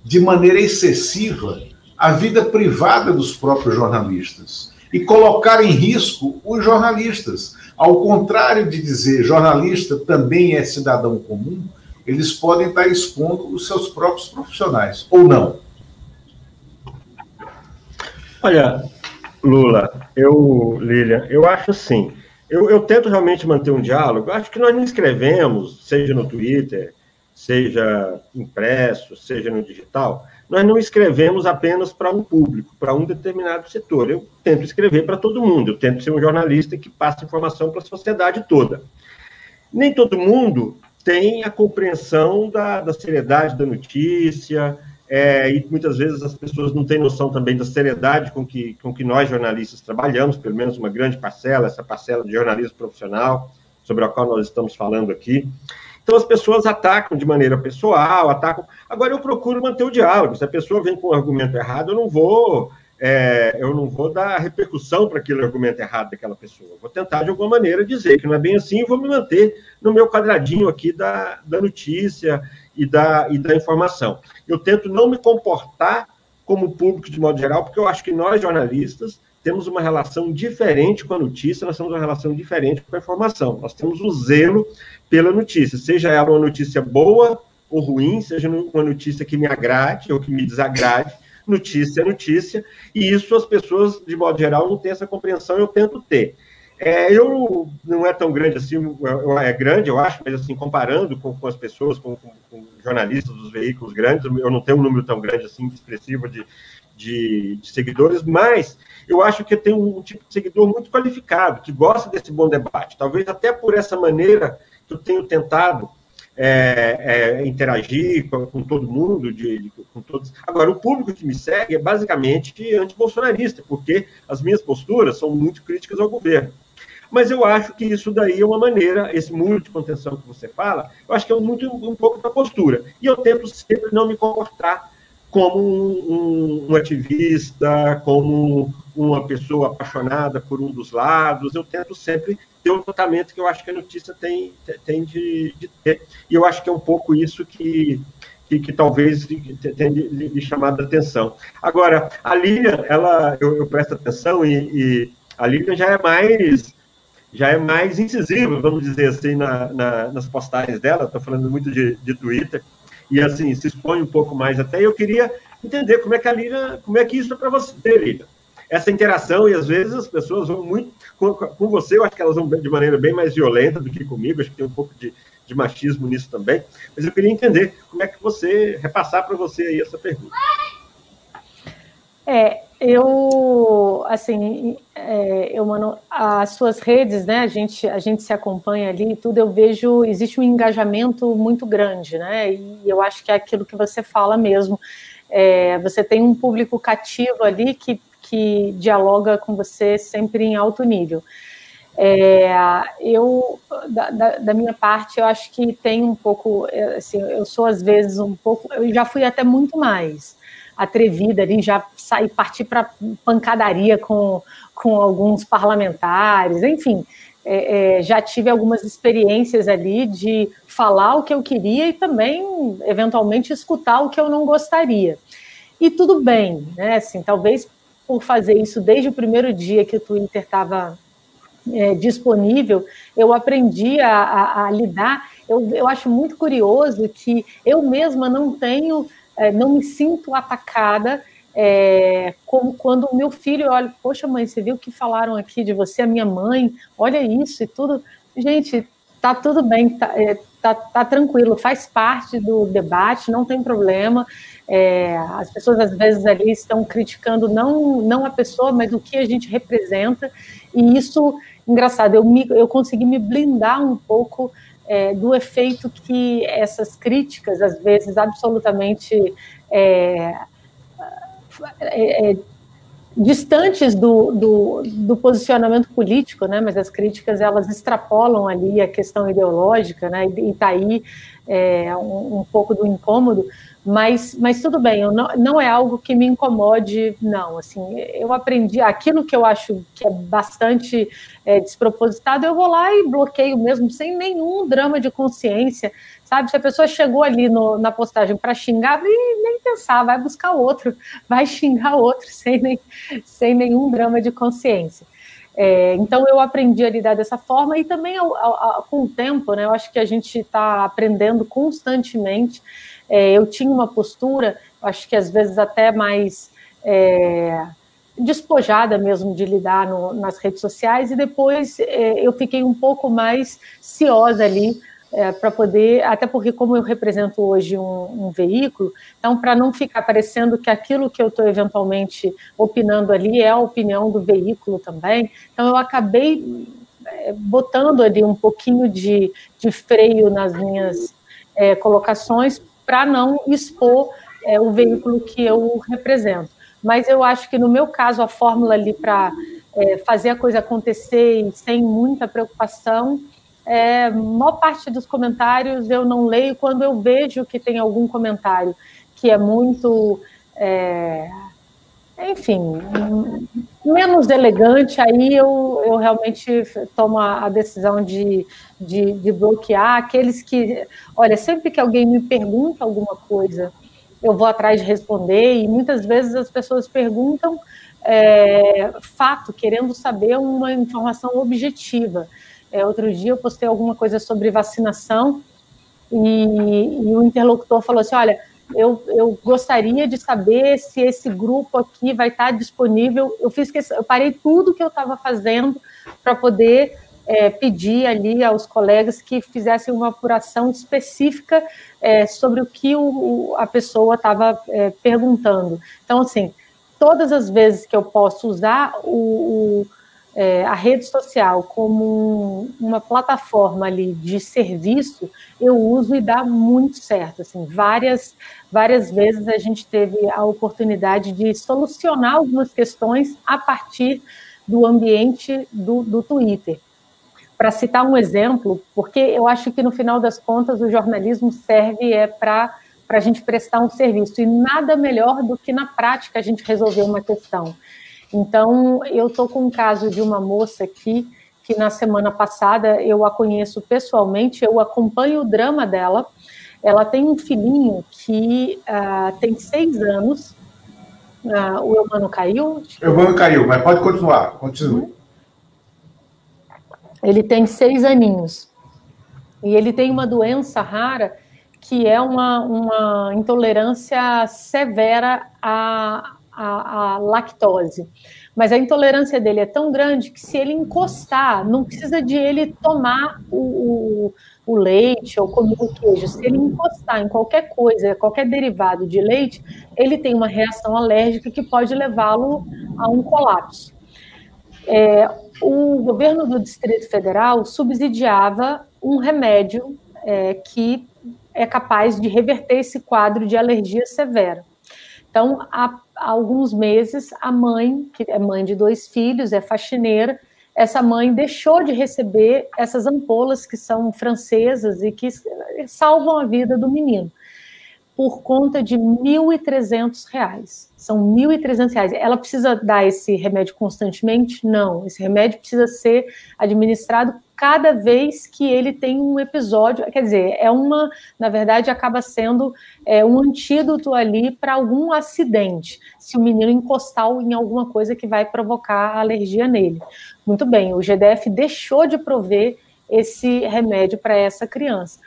de maneira excessiva a vida privada dos próprios jornalistas e colocar em risco os jornalistas. Ao contrário de dizer jornalista também é cidadão comum, eles podem estar expondo os seus próprios profissionais, ou não. Olha, Lula, eu, Lilian, eu acho assim, eu, eu, tento realmente manter um diálogo. Acho que nós não escrevemos, seja no Twitter, seja impresso, seja no digital, nós não escrevemos apenas para um público, para um determinado setor. Eu tento escrever para todo mundo, eu tento ser um jornalista que passa informação para a sociedade toda. Nem todo mundo tem a compreensão da, da seriedade da notícia, é, e muitas vezes as pessoas não têm noção também da seriedade com que, com que nós jornalistas trabalhamos, pelo menos uma grande parcela, essa parcela de jornalismo profissional, sobre a qual nós estamos falando aqui. Então as pessoas atacam de maneira pessoal, atacam. Agora eu procuro manter o diálogo. Se a pessoa vem com um argumento errado, eu não vou é, eu não vou dar repercussão para aquele argumento errado daquela pessoa. Eu vou tentar, de alguma maneira, dizer que não é bem assim e vou me manter no meu quadradinho aqui da, da notícia e da, e da informação. Eu tento não me comportar como público de modo geral, porque eu acho que nós, jornalistas, temos uma relação diferente com a notícia, nós temos uma relação diferente com a informação. Nós temos o zelo pela notícia, seja ela uma notícia boa ou ruim, seja uma notícia que me agrade ou que me desagrade, notícia é notícia, e isso as pessoas, de modo geral, não têm essa compreensão, eu tento ter. É, eu não é tão grande assim, é, grande, eu acho, mas assim, comparando com, com as pessoas, com, com, com, jornalistas dos veículos grandes, eu não tenho um número tão grande assim, expressivo de, de, de seguidores, mas eu acho que tem um tipo de seguidor muito qualificado, que gosta desse bom debate. Talvez até por essa maneira que eu tenho tentado é, é, interagir com, com, todo mundo, de, de, com todos. Agora, o público que me segue é basicamente antibolsonarista, porque as minhas posturas são muito críticas ao governo. Mas eu acho que isso daí é uma maneira, esse muro de contenção que você fala, eu acho que é muito um pouco da postura. E eu tento sempre não me comportar como um, um, ativista, como uma pessoa apaixonada por um dos lados. Eu tento sempre ter um tratamento que eu acho que a notícia tem, tem de, de ter. E eu acho que é um pouco isso que, que, que, talvez tenha lhe chamado a atenção. Agora, a Lilian, ela, eu, eu presto atenção e, e, a Lilian já é mais já é mais incisiva, vamos dizer assim, na, na, nas postagens dela. Estou falando muito de, de Twitter e assim se expõe um pouco mais até. Eu queria entender como é que a Lilian, como é que isso é para você, Lilian. essa interação, e às vezes as pessoas vão muito. Com, com, você, eu acho que elas vão de maneira bem mais violenta do que comigo, acho que tem um pouco de, de machismo nisso também. Mas eu queria entender como é que você, repassar para você aí essa pergunta. É, eu, assim, é, eu, mano, as suas redes, né, a gente, a gente se acompanha ali e tudo, eu vejo, existe um engajamento muito grande, né, e eu acho que é aquilo que você fala mesmo, é, você tem um público cativo ali que, que dialoga com você sempre em alto nível. É, eu, da, da, da, minha parte, eu acho que tem um pouco, é, assim, eu sou às vezes um pouco, eu já fui até muito mais, atrevida ali, já sair, partir para pancadaria com, com alguns parlamentares, enfim, é, é, já tive algumas experiências ali de falar o que eu queria e também, eventualmente, escutar o que eu não gostaria. E tudo bem, né? Assim, talvez por fazer isso desde o primeiro dia que o Twitter estava é, disponível, eu aprendi a, a, a lidar. Eu, eu acho muito curioso que eu mesma não tenho é, não me sinto atacada é, como quando o meu filho olha, poxa mãe, você viu o que falaram aqui de você, a minha mãe, olha isso e tudo. Gente, tá tudo bem, tá, é, tá, tá tranquilo, faz parte do debate, não tem problema. É, as pessoas às vezes ali estão criticando não, não a pessoa, mas o que a gente representa, e isso, engraçado, eu, me, eu consegui me blindar um pouco é, do efeito que essas críticas, às vezes absolutamente é, é, é, distantes do, do, do, posicionamento político, né, mas as críticas elas extrapolam ali a questão ideológica, né, e está aí é, um, um pouco do incômodo, mas, mas tudo bem, não, não é algo que me incomode, não. Assim, eu aprendi aquilo que eu acho que é bastante é, despropositado, eu vou lá e bloqueio mesmo, sem nenhum drama de consciência, sabe? Se a pessoa chegou ali no, na postagem para xingar, nem, nem pensar, vai buscar outro, *laughs* vai xingar outro, sem, nem, sem nenhum drama de consciência. É, então eu aprendi a lidar dessa forma e também ao, ao, com o tempo, né? Eu acho que a gente está aprendendo constantemente é, eu tinha uma postura, acho que às vezes até mais é, despojada mesmo de lidar no, nas redes sociais, e depois é, eu fiquei um pouco mais ciosa ali é, para poder, até porque como eu represento hoje um, um veículo, então para não ficar parecendo que aquilo que eu estou eventualmente opinando ali é a opinião do veículo também, então eu acabei é, botando ali um pouquinho de, de freio nas minhas é, colocações para não expor é, o veículo que eu represento. Mas eu acho que no meu caso a fórmula ali para é, fazer a coisa acontecer sem muita preocupação, é, maior parte dos comentários eu não leio quando eu vejo que tem algum comentário que é muito é, enfim, menos elegante, aí eu, eu realmente tomo a decisão de, de, de, bloquear aqueles que, olha, sempre que alguém me pergunta alguma coisa, eu vou atrás de responder, e muitas vezes as pessoas perguntam é, fato, querendo saber uma informação objetiva. É, outro dia eu postei alguma coisa sobre vacinação, e, e o interlocutor falou assim, olha, eu, eu gostaria de saber se esse grupo aqui vai estar disponível. Eu fiz eu parei tudo que eu estava fazendo para poder é, pedir ali aos colegas que fizessem uma apuração específica é, sobre o que o, a pessoa estava é, perguntando. Então, assim, todas as vezes que eu posso usar o, o é, a rede social como uma plataforma ali de serviço, eu uso e dá muito certo. Assim, várias, várias vezes a gente teve a oportunidade de solucionar algumas questões a partir do ambiente do, do Twitter. Para citar um exemplo, porque eu acho que no final das contas o jornalismo serve é para a gente prestar um serviço e nada melhor do que na prática a gente resolver uma questão. Então, eu estou com um caso de uma moça aqui, que na semana passada eu a conheço pessoalmente, eu acompanho o drama dela. Ela tem um filhinho que uh, tem seis anos. Uh, o Eumano caiu? O Eumano caiu, mas pode continuar, continue. Ele tem seis aninhos. E ele tem uma doença rara que é uma, uma intolerância severa a, a, a lactose. Mas a intolerância dele é tão grande que se ele encostar, não precisa de ele tomar o, o, o leite ou comer o queijo. Se ele encostar em qualquer coisa, qualquer derivado de leite, ele tem uma reação alérgica que pode levá-lo a um colapso. É, o governo do Distrito Federal subsidiava um remédio é, que é capaz de reverter esse quadro de alergia severa. Então, há, alguns meses, a mãe, que é mãe de dois filhos, é faxineira, essa mãe deixou de receber essas ampolas que são francesas e que salvam a vida do menino por conta de R$ 1.300. São R$ 1.300. Ela precisa dar esse remédio constantemente? Não. Esse remédio precisa ser administrado cada vez que ele tem um episódio. Quer dizer, é uma, na verdade, acaba sendo é, um antídoto ali para algum acidente, se o menino encostar em alguma coisa que vai provocar alergia nele. Muito bem, o GDF deixou de prover esse remédio para essa criança.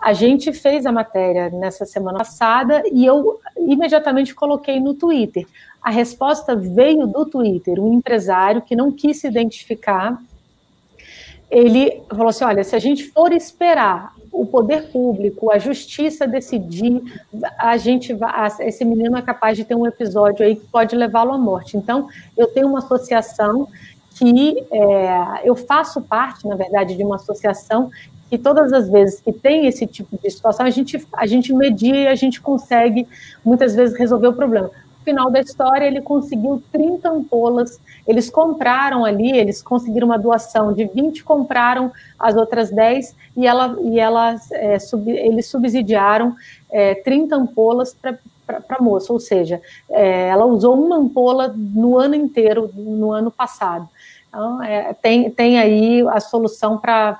A gente fez a matéria nessa semana passada e eu imediatamente coloquei no Twitter. A resposta veio do Twitter, um empresário que não quis se identificar. Ele falou assim: olha, se a gente for esperar o poder público, a justiça decidir, a gente esse menino é capaz de ter um episódio aí que pode levá-lo à morte. Então, eu tenho uma associação que é, eu faço parte, na verdade, de uma associação que todas as vezes que tem esse tipo de situação, a gente, a gente media e a gente consegue, muitas vezes, resolver o problema. No final da história, ele conseguiu 30 ampolas, eles compraram ali, eles conseguiram uma doação de 20, compraram as outras 10 e, ela, e ela, é, sub, eles subsidiaram é, 30 ampolas para para a moça, ou seja, é, ela usou uma ampola no ano inteiro, no ano passado. Então, é, tem, tem aí a solução para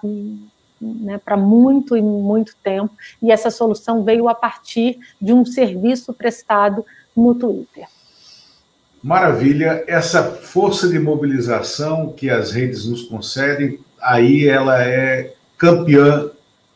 né, para muito e muito tempo, e essa solução veio a partir de um serviço prestado no Twitter. Maravilha, essa força de mobilização que as redes nos concedem, aí ela é campeã,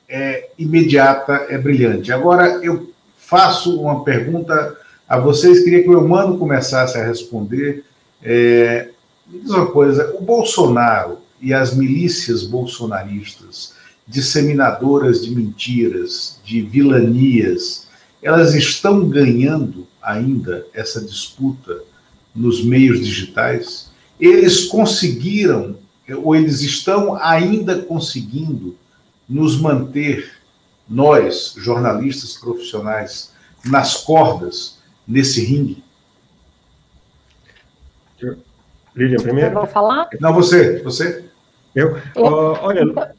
é imediata, é brilhante. Agora eu faço uma pergunta a vocês, queria que o Eumano começasse a responder. É, me diz uma coisa, o Bolsonaro e as milícias bolsonaristas, disseminadoras de mentiras, de vilanias, elas estão ganhando ainda essa disputa nos meios digitais? Eles conseguiram, ou eles estão ainda conseguindo nos manter, nós, jornalistas profissionais, nas cordas nesse ringue? Lília, primeiro? Eu vou falar? Não, você, você. Eu? eu... Uh, olha,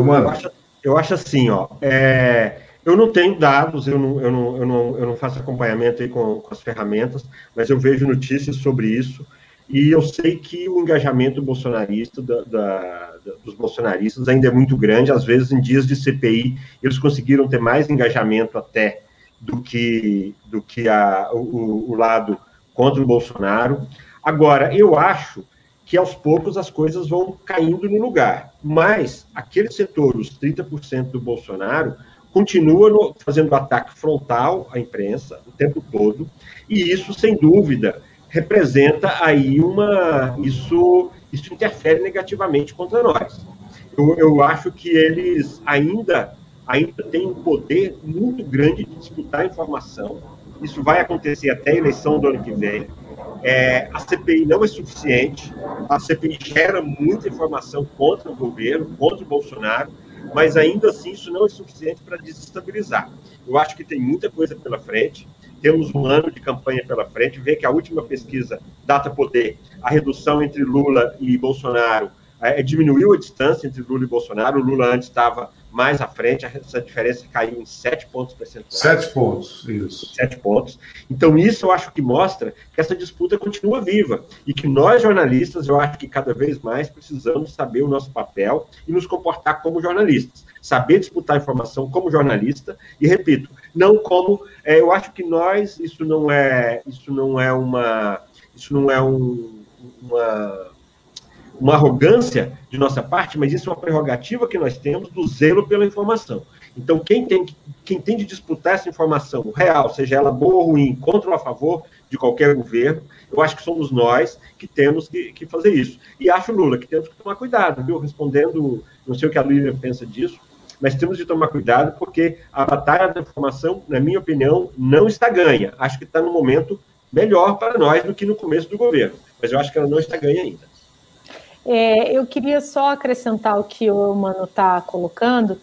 eu. Eu acho, eu acho assim, ó. É, eu não tenho dados, eu não, eu não, eu não, eu não faço acompanhamento aí com, com as ferramentas, mas eu vejo notícias sobre isso. E eu sei que o engajamento bolsonarista, da, da, dos bolsonaristas, ainda é muito grande. Às vezes, em dias de CPI, eles conseguiram ter mais engajamento até do que, do que a, o, o lado contra o Bolsonaro. Agora, eu acho que aos poucos as coisas vão caindo no lugar. Mas aquele setor, os 30% do Bolsonaro, continua no, fazendo ataque frontal à imprensa o tempo todo, e isso, sem dúvida, representa aí uma. Isso, isso interfere negativamente contra nós. Eu, eu acho que eles ainda, ainda têm um poder muito grande de disputar informação. Isso vai acontecer até a eleição do ano que vem é, a CPI não é suficiente, a CPI gera muita informação contra o governo, contra o Bolsonaro, mas ainda assim isso não é suficiente para desestabilizar. Eu acho que tem muita coisa pela frente, temos um ano de campanha pela frente, vê que a última pesquisa Data Poder, a redução entre Lula e Bolsonaro, é, diminuiu a distância entre Lula e Bolsonaro, o Lula antes estava mais à frente, essa diferença caiu em sete pontos percentuais. Sete pontos, isso. Sete pontos. Então, isso eu acho que mostra que essa disputa continua viva e que nós, jornalistas, eu acho que cada vez mais precisamos saber o nosso papel e nos comportar como jornalistas. Saber disputar informação como jornalista e, repito, não como. É, eu acho que nós, isso não é, isso não é uma. Isso não é um, uma uma arrogância de nossa parte, mas isso é uma prerrogativa que nós temos do zelo pela informação. Então, quem tem, quem tem de disputar essa informação real, seja ela boa ou ruim, contra ou a favor de qualquer governo. Eu acho que somos nós que temos que, que fazer isso. E acho, Lula, que temos que tomar cuidado, viu? Respondendo, não sei o que a Lula pensa disso, mas temos de tomar cuidado porque a batalha da informação, na minha opinião, não está ganha. Acho que está no momento melhor para nós do que no começo do governo, mas eu acho que ela não está ganha ainda. É, eu queria só acrescentar o que o Mano está colocando.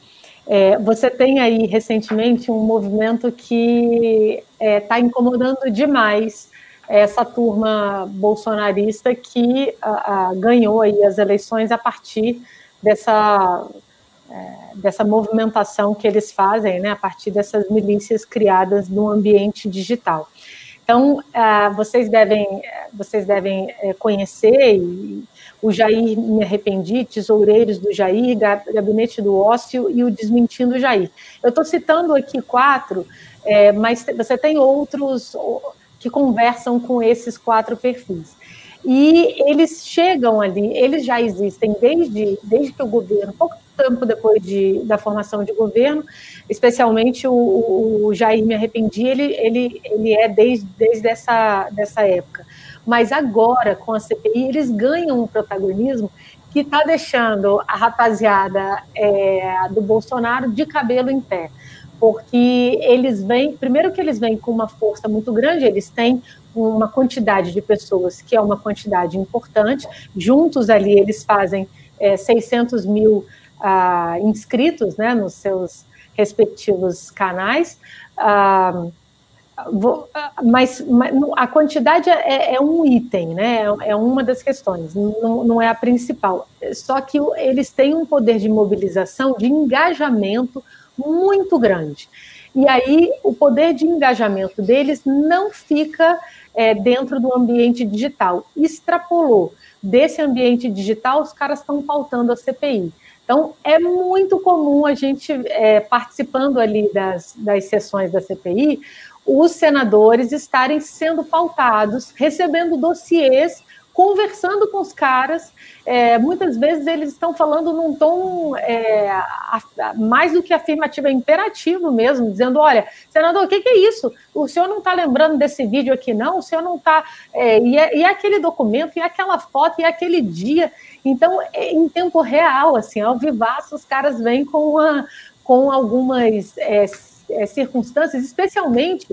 É, você tem aí recentemente um movimento que está é, tá incomodando demais essa turma bolsonarista que a, a, ganhou aí as eleições a partir dessa, é, dessa movimentação que eles fazem, né, a partir dessas milícias criadas no ambiente digital. Então, uh, vocês devem, vocês devem é, conhecer e, o Jair Me Arrependi, Tesoureiros do Jair, Gabinete do Ócio e o Desmentindo Jair. Eu estou citando aqui quatro, é, mas você tem outros que conversam com esses quatro perfis. E eles chegam ali, eles já existem desde, desde que o governo, pouco tempo depois de, da formação de governo, especialmente o, o Jair Me Arrependi, ele, ele, ele é desde, desde essa dessa época. Mas agora, com a CPI, eles ganham um protagonismo que está deixando a rapaziada é, do Bolsonaro de cabelo em pé. Porque eles vêm, primeiro que eles vêm com uma força muito grande, eles têm uma quantidade de pessoas que é uma quantidade importante, juntos ali eles fazem é, 600 mil ah, inscritos né, nos seus respectivos canais. Ah, mas, mas, a quantidade é, é, um item, né? É uma das questões, não, não, é a principal. Só que eles têm um poder de mobilização, de engajamento muito grande. E aí o poder de engajamento deles não fica é, dentro do ambiente digital. Extrapolou desse ambiente digital, os caras estão pautando a CPI. Então, é muito comum a gente, é, participando ali das, das sessões da CPI, os senadores estarem sendo pautados, recebendo dossiês, conversando com os caras. É, muitas vezes eles estão falando num tom é, a, a, mais do que afirmativo, é imperativo mesmo, dizendo: olha, senador, o que, que é isso? O senhor não está lembrando desse vídeo aqui, não? O senhor não está. É, e, é, e é aquele documento, e aquela foto, e aquele dia. Então, é em tempo real, assim, ao vivaço, os caras vêm com, uma, com algumas é, é, circunstâncias, especialmente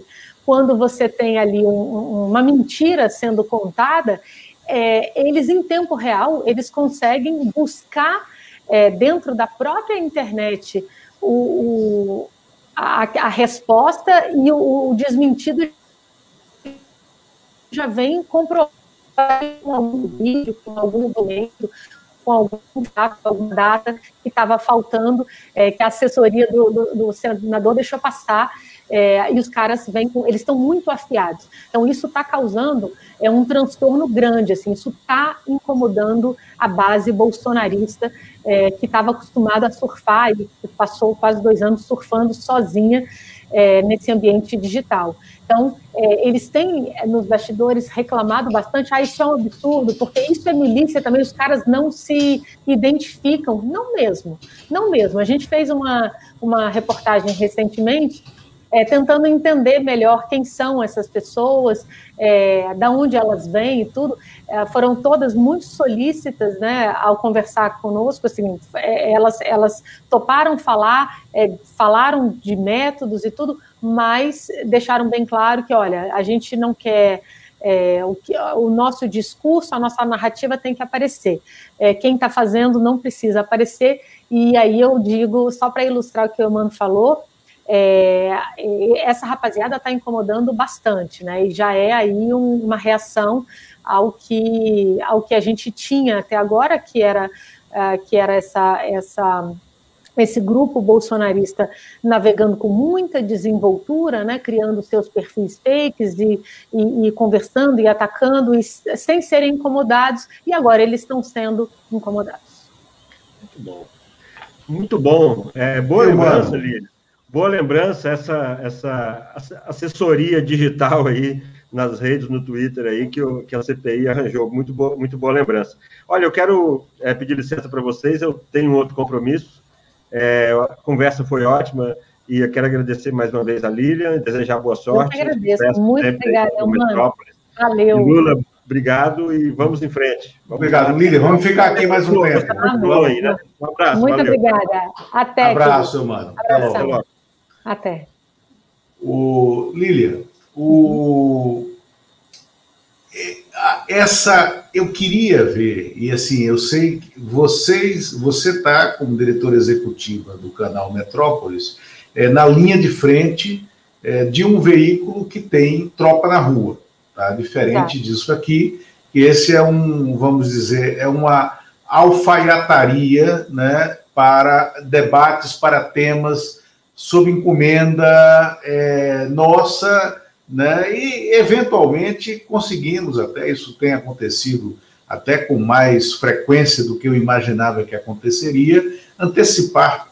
quando você tem ali um, uma mentira sendo contada, é, eles em tempo real eles conseguem buscar é, dentro da própria internet o, o a, a, resposta e o, o, desmentido já vem comprovado com algum vídeo, com algum documento, com algum fato, alguma data que estava faltando, é, que a assessoria do, do, do, senador deixou passar, é, e os caras vêm com, eles estão muito afiados. Então, isso está causando é, um transtorno grande, assim, isso está incomodando a base bolsonarista, é, que estava acostumada a surfar e passou quase dois anos surfando sozinha é, nesse ambiente digital. Então, é, eles têm é, nos bastidores reclamado bastante, ah, isso é um absurdo, porque isso é milícia também, os caras não se identificam. Não mesmo, não mesmo. A gente fez uma, uma reportagem recentemente é, tentando entender melhor quem são essas pessoas, é, da onde elas vêm e tudo. É, foram todas muito solícitas, né, ao conversar conosco, assim, é, elas, elas toparam falar, é, falaram de métodos e tudo, mas deixaram bem claro que, olha, a gente não quer é, o, que, o, nosso discurso, a nossa narrativa tem que aparecer. É, quem está fazendo não precisa aparecer. E aí eu digo, só para ilustrar o que o Mano falou, é, essa rapaziada está incomodando bastante, né? E já é aí um, uma reação ao que, ao que a gente tinha até agora, que era, uh, que era essa, essa esse grupo bolsonarista navegando com muita desenvoltura, né, criando seus perfis fakes e, e, e conversando e atacando e, sem serem incomodados, e agora eles estão sendo incomodados. Muito bom. Muito bom. É, boa lembrança, Lídia. Boa lembrança essa, essa assessoria digital aí nas redes, no Twitter aí, que, o, que a CPI arranjou. Muito boa, muito boa lembrança. Olha, eu quero é, pedir licença para vocês, eu tenho um outro compromisso. É, a conversa foi ótima e eu quero agradecer mais uma vez a Lilian, desejar boa sorte. Eu agradeço, muito obrigada, Metrópolis Valeu. Lula, obrigado e vamos em frente. Vamos obrigado, Lília. Vamos ficar aqui mais um tempo. Aí, né? Um abraço. Muito valeu. obrigada. Até. Abraço, mano. Até logo. Até. O Lília, o essa eu queria ver e assim eu sei que vocês você está como diretora executiva do canal Metrópolis é, na linha de frente é, de um veículo que tem tropa na rua tá diferente tá. disso aqui que esse é um vamos dizer é uma alfaiataria né para debates para temas sob encomenda é, nossa né? E eventualmente conseguimos até isso tem acontecido até com mais frequência do que eu imaginava que aconteceria, antecipar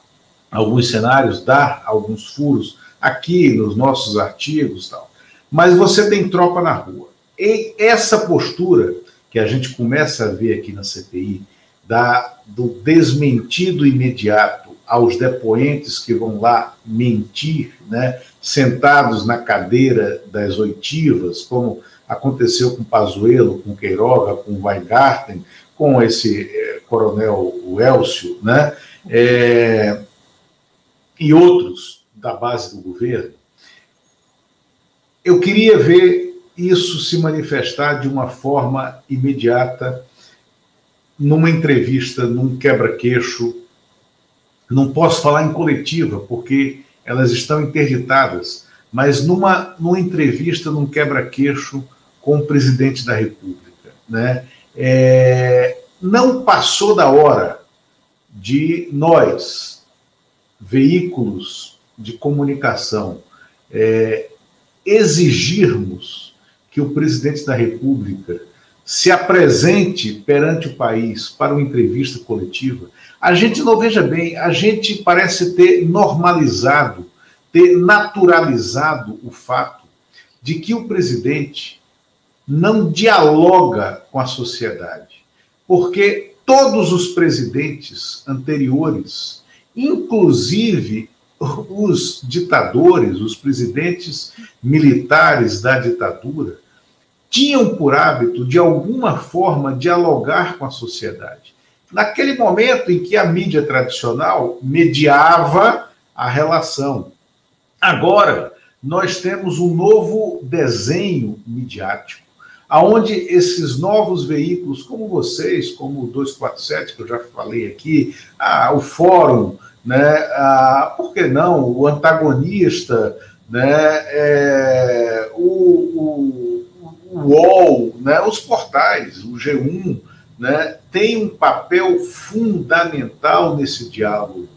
alguns cenários, dar alguns furos aqui nos nossos artigos, tal. Mas você tem tropa na rua. E essa postura que a gente começa a ver aqui na CPI da do desmentido imediato aos depoentes que vão lá mentir, né, sentados na cadeira das oitivas, como aconteceu com Pazuello, com Queiroga, com Weingarten, com esse eh, coronel Elcio, né, é, e outros da base do governo, eu queria ver isso se manifestar de uma forma imediata numa entrevista, num quebra-queixo. Não posso falar em coletiva, porque elas estão interditadas, mas numa, numa entrevista, num quebra-queixo com o presidente da República. Né? É, não passou da hora de nós, veículos de comunicação, é, exigirmos que o presidente da República se apresente perante o país para uma entrevista coletiva, a gente não veja bem, a gente parece ter normalizado, ter naturalizado o fato de que o presidente não dialoga com a sociedade, porque todos os presidentes anteriores, inclusive os ditadores, os presidentes militares da ditadura, tinham por hábito, de alguma forma, dialogar com a sociedade. Naquele momento em que a mídia tradicional mediava a relação. Agora, nós temos um novo desenho midiático, aonde esses novos veículos, como vocês, como o 247, que eu já falei aqui, ah, o Fórum, né, ah, por que não, o antagonista, né, é, o, o, o UOL, né, os portais, o G1, né, tem um papel fundamental nesse diálogo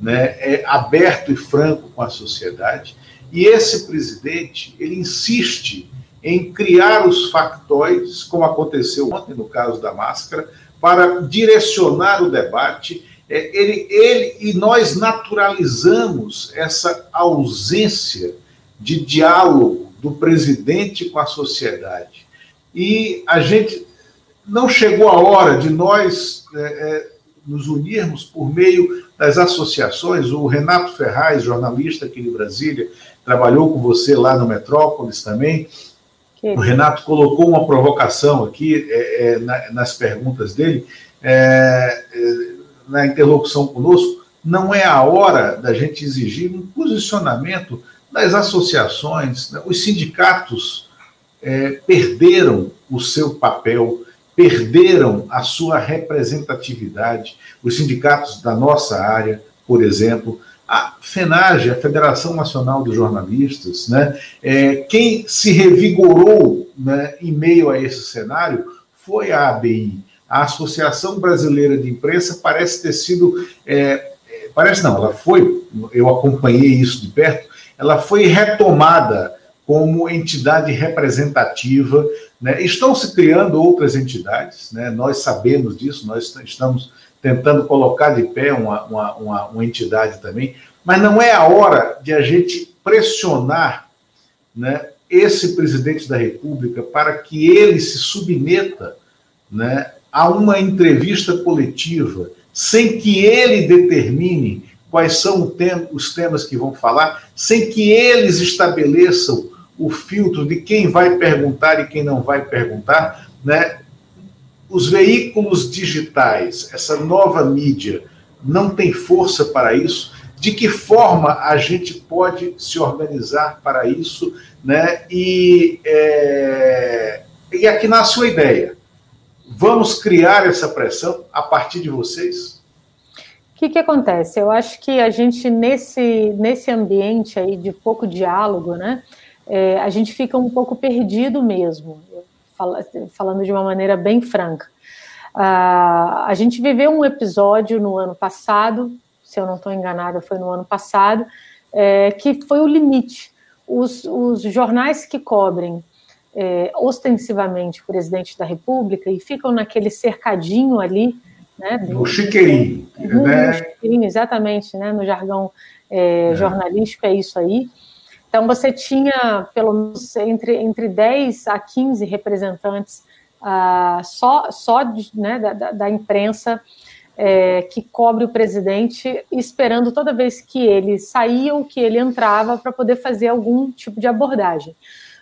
né, é aberto e franco com a sociedade. E esse presidente ele insiste em criar os factóides, como aconteceu ontem no caso da máscara, para direcionar o debate. É, ele, ele e nós naturalizamos essa ausência de diálogo do presidente com a sociedade. E a gente não chegou a hora de nós é, é, nos unirmos por meio das associações. O Renato Ferraz, jornalista aqui de Brasília, trabalhou com você lá no Metrópolis também. O Renato colocou uma provocação aqui é, é na, nas perguntas dele, é, é, na interlocução conosco. Não é a hora da gente exigir um posicionamento das associações. Né? Os sindicatos perderam o seu papel perderam a sua representatividade. Os sindicatos da nossa área, por exemplo, a FENAGE, a Federação Nacional dos Jornalistas, né, é, quem se revigorou né, em meio a esse cenário foi a ABI. A Associação Brasileira de Imprensa parece ter sido. É, é, parece não, ela foi, eu acompanhei isso de perto, ela foi retomada como entidade representativa né? Estão se criando outras entidades, né? nós sabemos disso, nós estamos tentando colocar de pé uma, uma, uma, uma entidade também, mas não é a hora de a gente pressionar né, esse presidente da República para que ele se submeta né, a uma entrevista coletiva, sem que ele determine quais são os temas que vão falar, sem que eles estabeleçam o filtro de quem vai perguntar e quem não vai perguntar, né? Os veículos digitais, essa nova mídia, não tem força para isso? De que forma a gente pode se organizar para isso, né? E, é... e aqui nasce uma ideia. Vamos criar essa pressão a partir de vocês? O que, que acontece? Eu acho que a gente, nesse, nesse ambiente aí de pouco diálogo, né, é, a gente fica um pouco perdido mesmo, falando de uma maneira bem franca. Uh, a gente viveu um episódio no ano passado, se eu não estou enganada, foi no ano passado, é, que foi o limite. Os, os jornais que cobrem é, ostensivamente o presidente da República e ficam naquele cercadinho ali, né? Do, no chiqueirinho. No, né? no chiqueirinho, exatamente, né? No jargão é, é. jornalístico é isso aí. Então você tinha pelo menos entre, entre 10 a 15 representantes uh, só, só de, né, da, da, imprensa é, que cobre o presidente, esperando toda vez que ele saía ou que ele entrava para poder fazer algum tipo de abordagem.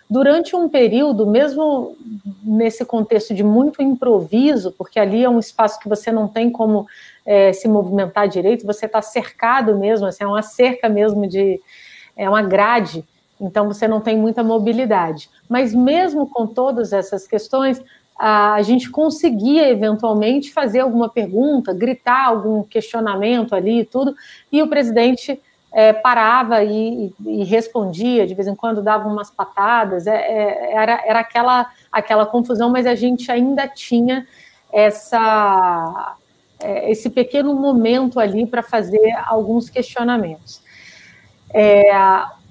Durante um período, mesmo nesse contexto de muito improviso, porque ali é um espaço que você não tem como é, se movimentar direito, você está cercado mesmo, assim, é uma cerca mesmo de. É uma grade, então você não tem muita mobilidade. Mas mesmo com todas essas questões, a gente conseguia eventualmente fazer alguma pergunta, gritar algum questionamento ali e tudo, e o presidente é, parava e, e, respondia, de vez em quando dava umas patadas, é, é, era, era aquela, aquela confusão, mas a gente ainda tinha essa, é, esse pequeno momento ali para fazer alguns questionamentos. É,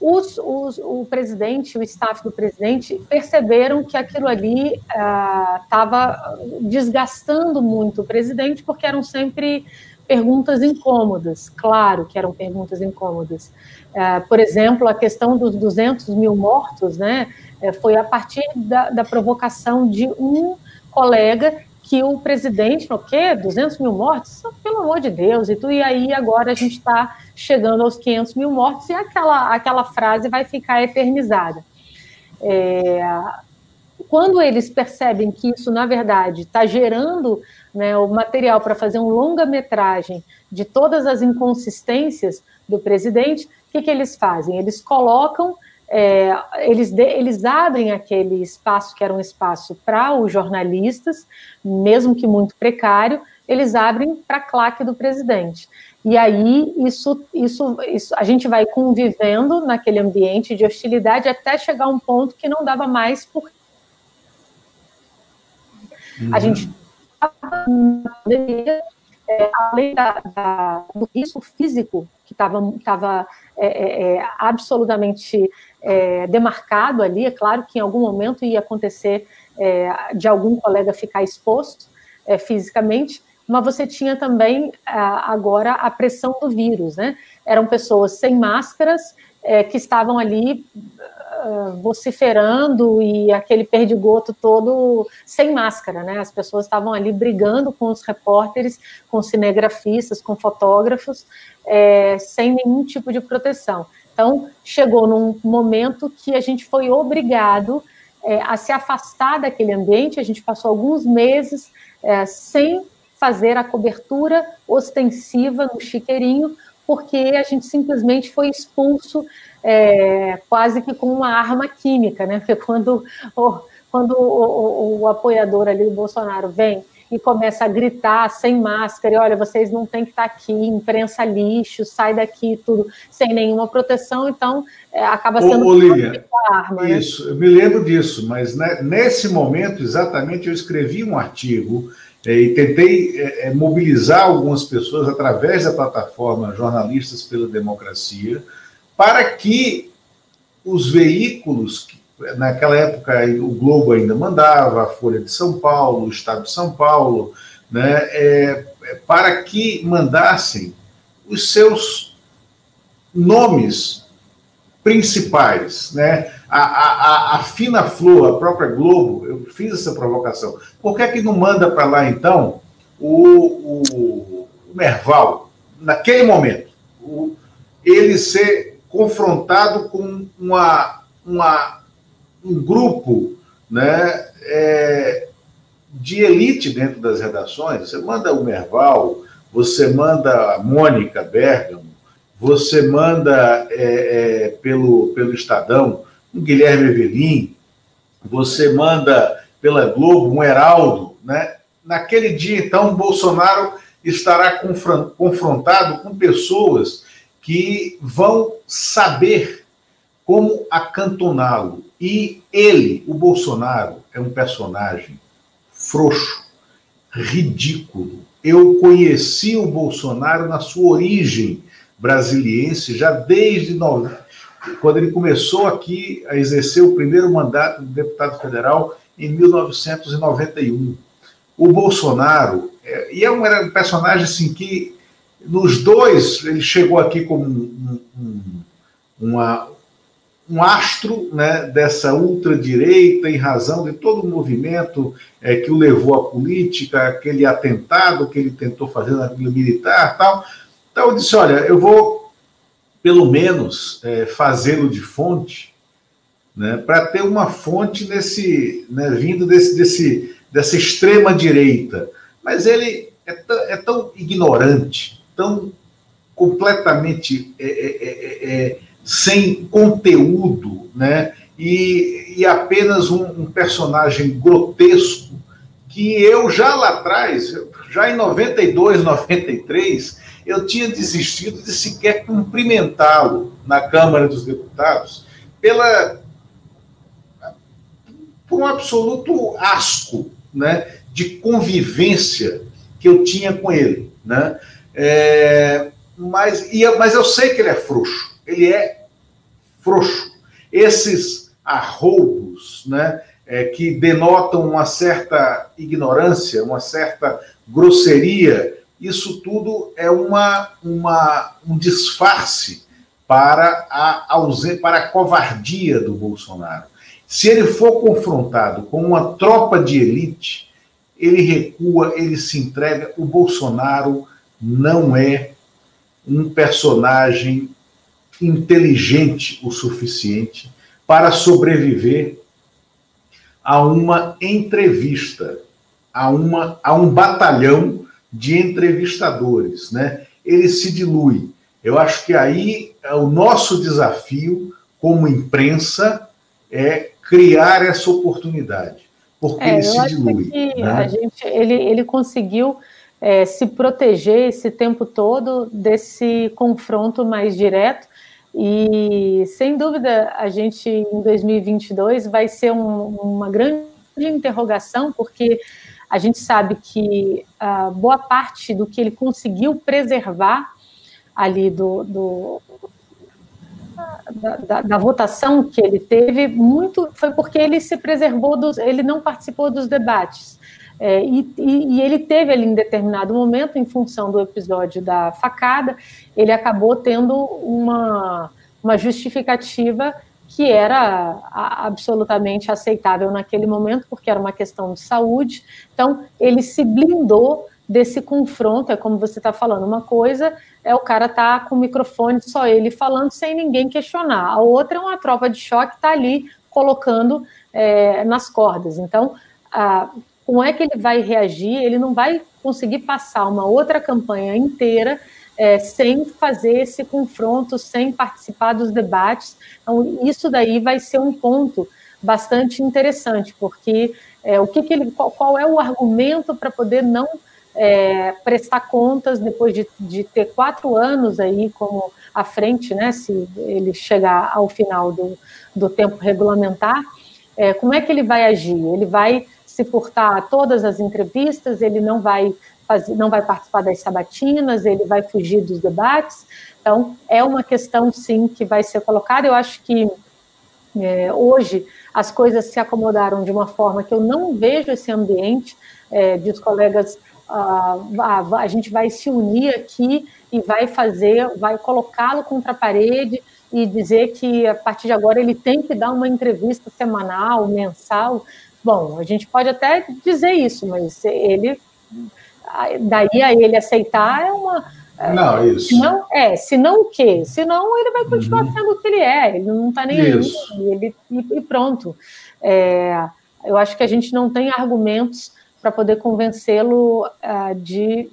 os, os, o presidente, o staff do presidente, perceberam que aquilo ali estava ah, desgastando muito o presidente, porque eram sempre perguntas incômodas, claro que eram perguntas incômodas. É, por exemplo, a questão dos 200 mil mortos, né, é, foi a partir da, da provocação de um colega que o presidente falou, o quê? 200 mil mortos? Pelo amor de Deus, e, tu, e aí agora a gente está chegando aos 500 mil mortos e aquela, aquela frase vai ficar eternizada. É, quando eles percebem que isso, na verdade, está gerando né, o material para fazer um longa-metragem de todas as inconsistências do presidente, o que, que eles fazem? Eles colocam, é, eles, de, eles abrem aquele espaço que era um espaço para os jornalistas, mesmo que muito precário, eles abrem para a claque do presidente. E aí isso, isso, isso, a gente vai convivendo naquele ambiente de hostilidade até chegar a um ponto que não dava mais por Uhum. A gente é, além da, da, do risco físico que estava é, é, é, absolutamente é, demarcado ali, é claro que em algum momento ia acontecer de algum colega ficar exposto fisicamente, mas você tinha também agora a pressão do vírus, né? Eram pessoas sem máscaras que estavam ali vociferando e aquele perdigoto todo sem máscara, né? As pessoas estavam ali brigando com os repórteres, com cinegrafistas, com fotógrafos, é, sem nenhum tipo de proteção. Então, chegou num momento que a gente foi obrigado é, a se afastar daquele ambiente, a gente passou alguns meses é, sem fazer a cobertura ostensiva no chiqueirinho, porque a gente simplesmente foi expulso é, quase que com uma arma química, né? Porque quando, o, quando o, o, o, apoiador ali do Bolsonaro vem e começa a gritar sem máscara, e olha, vocês não têm que estar aqui, imprensa lixo, sai daqui, tudo, sem nenhuma proteção, então é, acaba sendo ô, ô, Lívia, arma. Né? Isso, né? eu me lembro disso, mas né, nesse momento, exatamente, eu escrevi um artigo e tentei é, é mobilizar algumas pessoas através da plataforma Jornalistas pela Democracia, para que os veículos, naquela época o Globo ainda mandava, a Folha de São Paulo, o Estado de São Paulo, né, é, é, para que mandassem os seus nomes principais, né? A, a, a, Fina Flor, a própria Globo, eu fiz essa provocação. Por que é que não manda para lá então o, o, o Merval naquele momento, o, ele ser confrontado com uma, uma um grupo né, é, de elite dentro das redações. Você manda o Merval, você manda a Mônica Bergamo, você manda é, é, pelo, pelo Estadão um Guilherme Evelim, você manda pela Globo um Heraldo, né? Naquele dia, então, Bolsonaro estará confrontado com pessoas que vão saber como acantoná-lo. E ele, o Bolsonaro, é um personagem frouxo, ridículo. Eu conheci o Bolsonaro na sua origem brasiliense, já desde. Quando ele começou aqui a exercer o primeiro mandato de deputado federal em 1991. O Bolsonaro, é, e é um, era um personagem assim que, nos dois, ele chegou aqui como um, um, uma, um astro né, dessa ultradireita, em razão de todo o movimento é, que o levou à política, aquele atentado que ele tentou fazer na militar tal. Então eu disse: olha, eu vou, pelo menos, é, fazê-lo de fonte, né, para ter uma fonte nesse, né, vindo desse, desse, dessa extrema direita. Mas ele é, é tão ignorante, tão completamente é, é, é sem conteúdo, né? E, e apenas um, um, personagem grotesco que eu já lá atrás, já em 92, 93, eu tinha desistido de sequer cumprimentá-lo na Câmara dos Deputados pela por um absoluto asco, né, de convivência que eu tinha com ele, né? É, mas, e, mas eu sei que ele é frouxo ele é frouxo. Esses arroubos, né, é, que denotam uma certa ignorância, uma certa grosseria, isso tudo é uma, uma, um disfarce para a ausência, para a covardia do Bolsonaro. Se ele for confrontado com uma tropa de elite, ele recua, ele se entrega. O Bolsonaro não é um personagem inteligente o suficiente para sobreviver a uma entrevista, a, uma, a um batalhão de entrevistadores, né? Ele se dilui. Eu acho que aí é o nosso desafio como imprensa é criar essa oportunidade, porque é, ele se dilui. Né? A gente, ele, ele conseguiu é, se proteger esse tempo todo desse confronto mais direto e, sem dúvida, a gente, em 2022, vai ser um, uma grande interrogação, porque a gente sabe que a boa parte do que ele conseguiu preservar ali do, do da, da, da, votação que ele teve, muito foi porque ele se preservou, dos, ele não participou dos debates. É, e, e, e, ele teve ali em determinado momento, em função do episódio da facada, ele acabou tendo uma, uma justificativa que era absolutamente aceitável naquele momento, porque era uma questão de saúde. Então, ele se blindou desse confronto, é como você está falando, uma coisa é o cara tá com o microfone só ele falando sem ninguém questionar, a outra é uma tropa de choque que está ali colocando é, nas cordas. Então, a, como é que ele vai reagir? Ele não vai conseguir passar uma outra campanha inteira é, sem fazer esse confronto, sem participar dos debates. Então, isso daí vai ser um ponto bastante interessante, porque é, o que, que ele, qual, qual, é o argumento para poder não é, prestar contas depois de, de, ter quatro anos aí como à frente, né, se ele chegar ao final do, do tempo regulamentar, é, como é que ele vai agir? Ele vai se furtar a todas as entrevistas, ele não vai fazer, não vai participar das sabatinas, ele vai fugir dos debates. Então, é uma questão, sim, que vai ser colocada. Eu acho que é, hoje as coisas se acomodaram de uma forma que eu não vejo esse ambiente é, de os colegas. Ah, a, a gente vai se unir aqui e vai fazer, vai colocá-lo contra a parede e dizer que a partir de agora ele tem que dar uma entrevista semanal, mensal. Bom, a gente pode até dizer isso, mas ele daí a ele aceitar é uma, Não, isso. Se não, é, se não o quê? Senão ele vai continuar uhum. sendo o que ele é, ele não está nem isso. aí, ele, e, e pronto. É, eu acho que a gente não tem argumentos para poder convencê-lo uh, de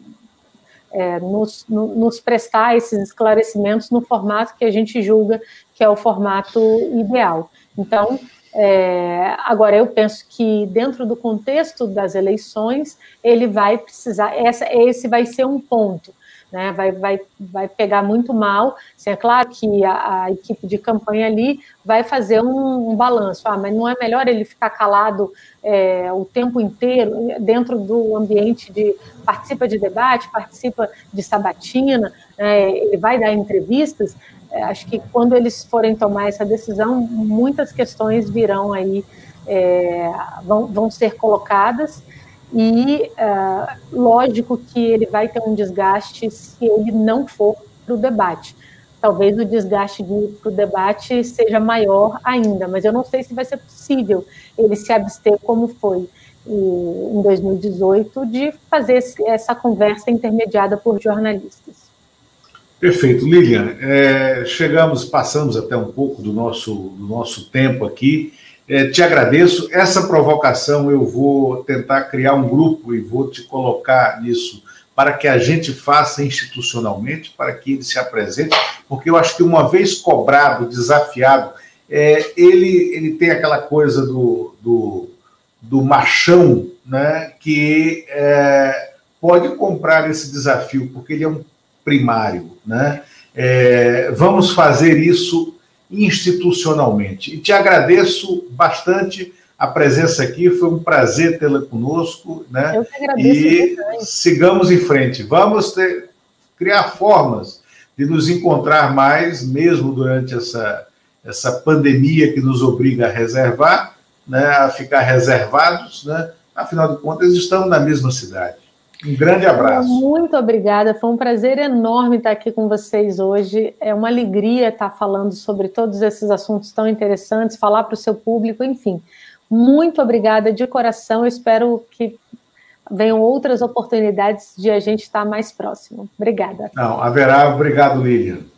é, nos, no, nos, prestar esses esclarecimentos no formato que a gente julga que é o formato ideal. Então, é, agora eu penso que dentro do contexto das eleições ele vai precisar, essa, esse vai ser um ponto né, vai, vai, vai pegar muito mal. Assim, é claro que a, a, equipe de campanha ali vai fazer um, um, balanço, ah, mas não é melhor ele ficar calado é, o tempo inteiro dentro do ambiente de participa de debate, participa de sabatina, né, ele vai dar entrevistas. É, acho que quando eles forem tomar essa decisão, muitas questões virão aí, é, vão, vão ser colocadas e uh, lógico que ele vai ter um desgaste se ele não for para o debate. Talvez o desgaste para o debate seja maior ainda, mas eu não sei se vai ser possível ele se abster como foi em 2018 de fazer essa conversa intermediada por jornalistas. Perfeito, Lilian. É, chegamos, passamos até um pouco do nosso, do nosso tempo aqui. É, te agradeço. Essa provocação eu vou tentar criar um grupo e vou te colocar nisso para que a gente faça institucionalmente, para que ele se apresente, porque eu acho que uma vez cobrado, desafiado, é, ele, ele tem aquela coisa do, do, do machão, né, que é, pode comprar esse desafio, porque ele é um primário. Né? É, vamos fazer isso institucionalmente. E te agradeço bastante a presença aqui, foi um prazer tê-la conosco, né? Eu que agradeço. E sigamos em frente. Vamos ter, criar formas de nos encontrar mais, mesmo durante essa, essa pandemia que nos obriga a reservar, né, a ficar reservados, né? Afinal de contas, estamos na mesma cidade. Um grande abraço. Muito obrigada. Foi um prazer enorme estar aqui com vocês hoje. É uma alegria estar falando sobre todos esses assuntos tão interessantes, falar para o seu público, enfim. Muito obrigada de coração. Eu espero que venham outras oportunidades de a gente estar mais próximo. Obrigada. Não, haverá. Obrigado, Lilian.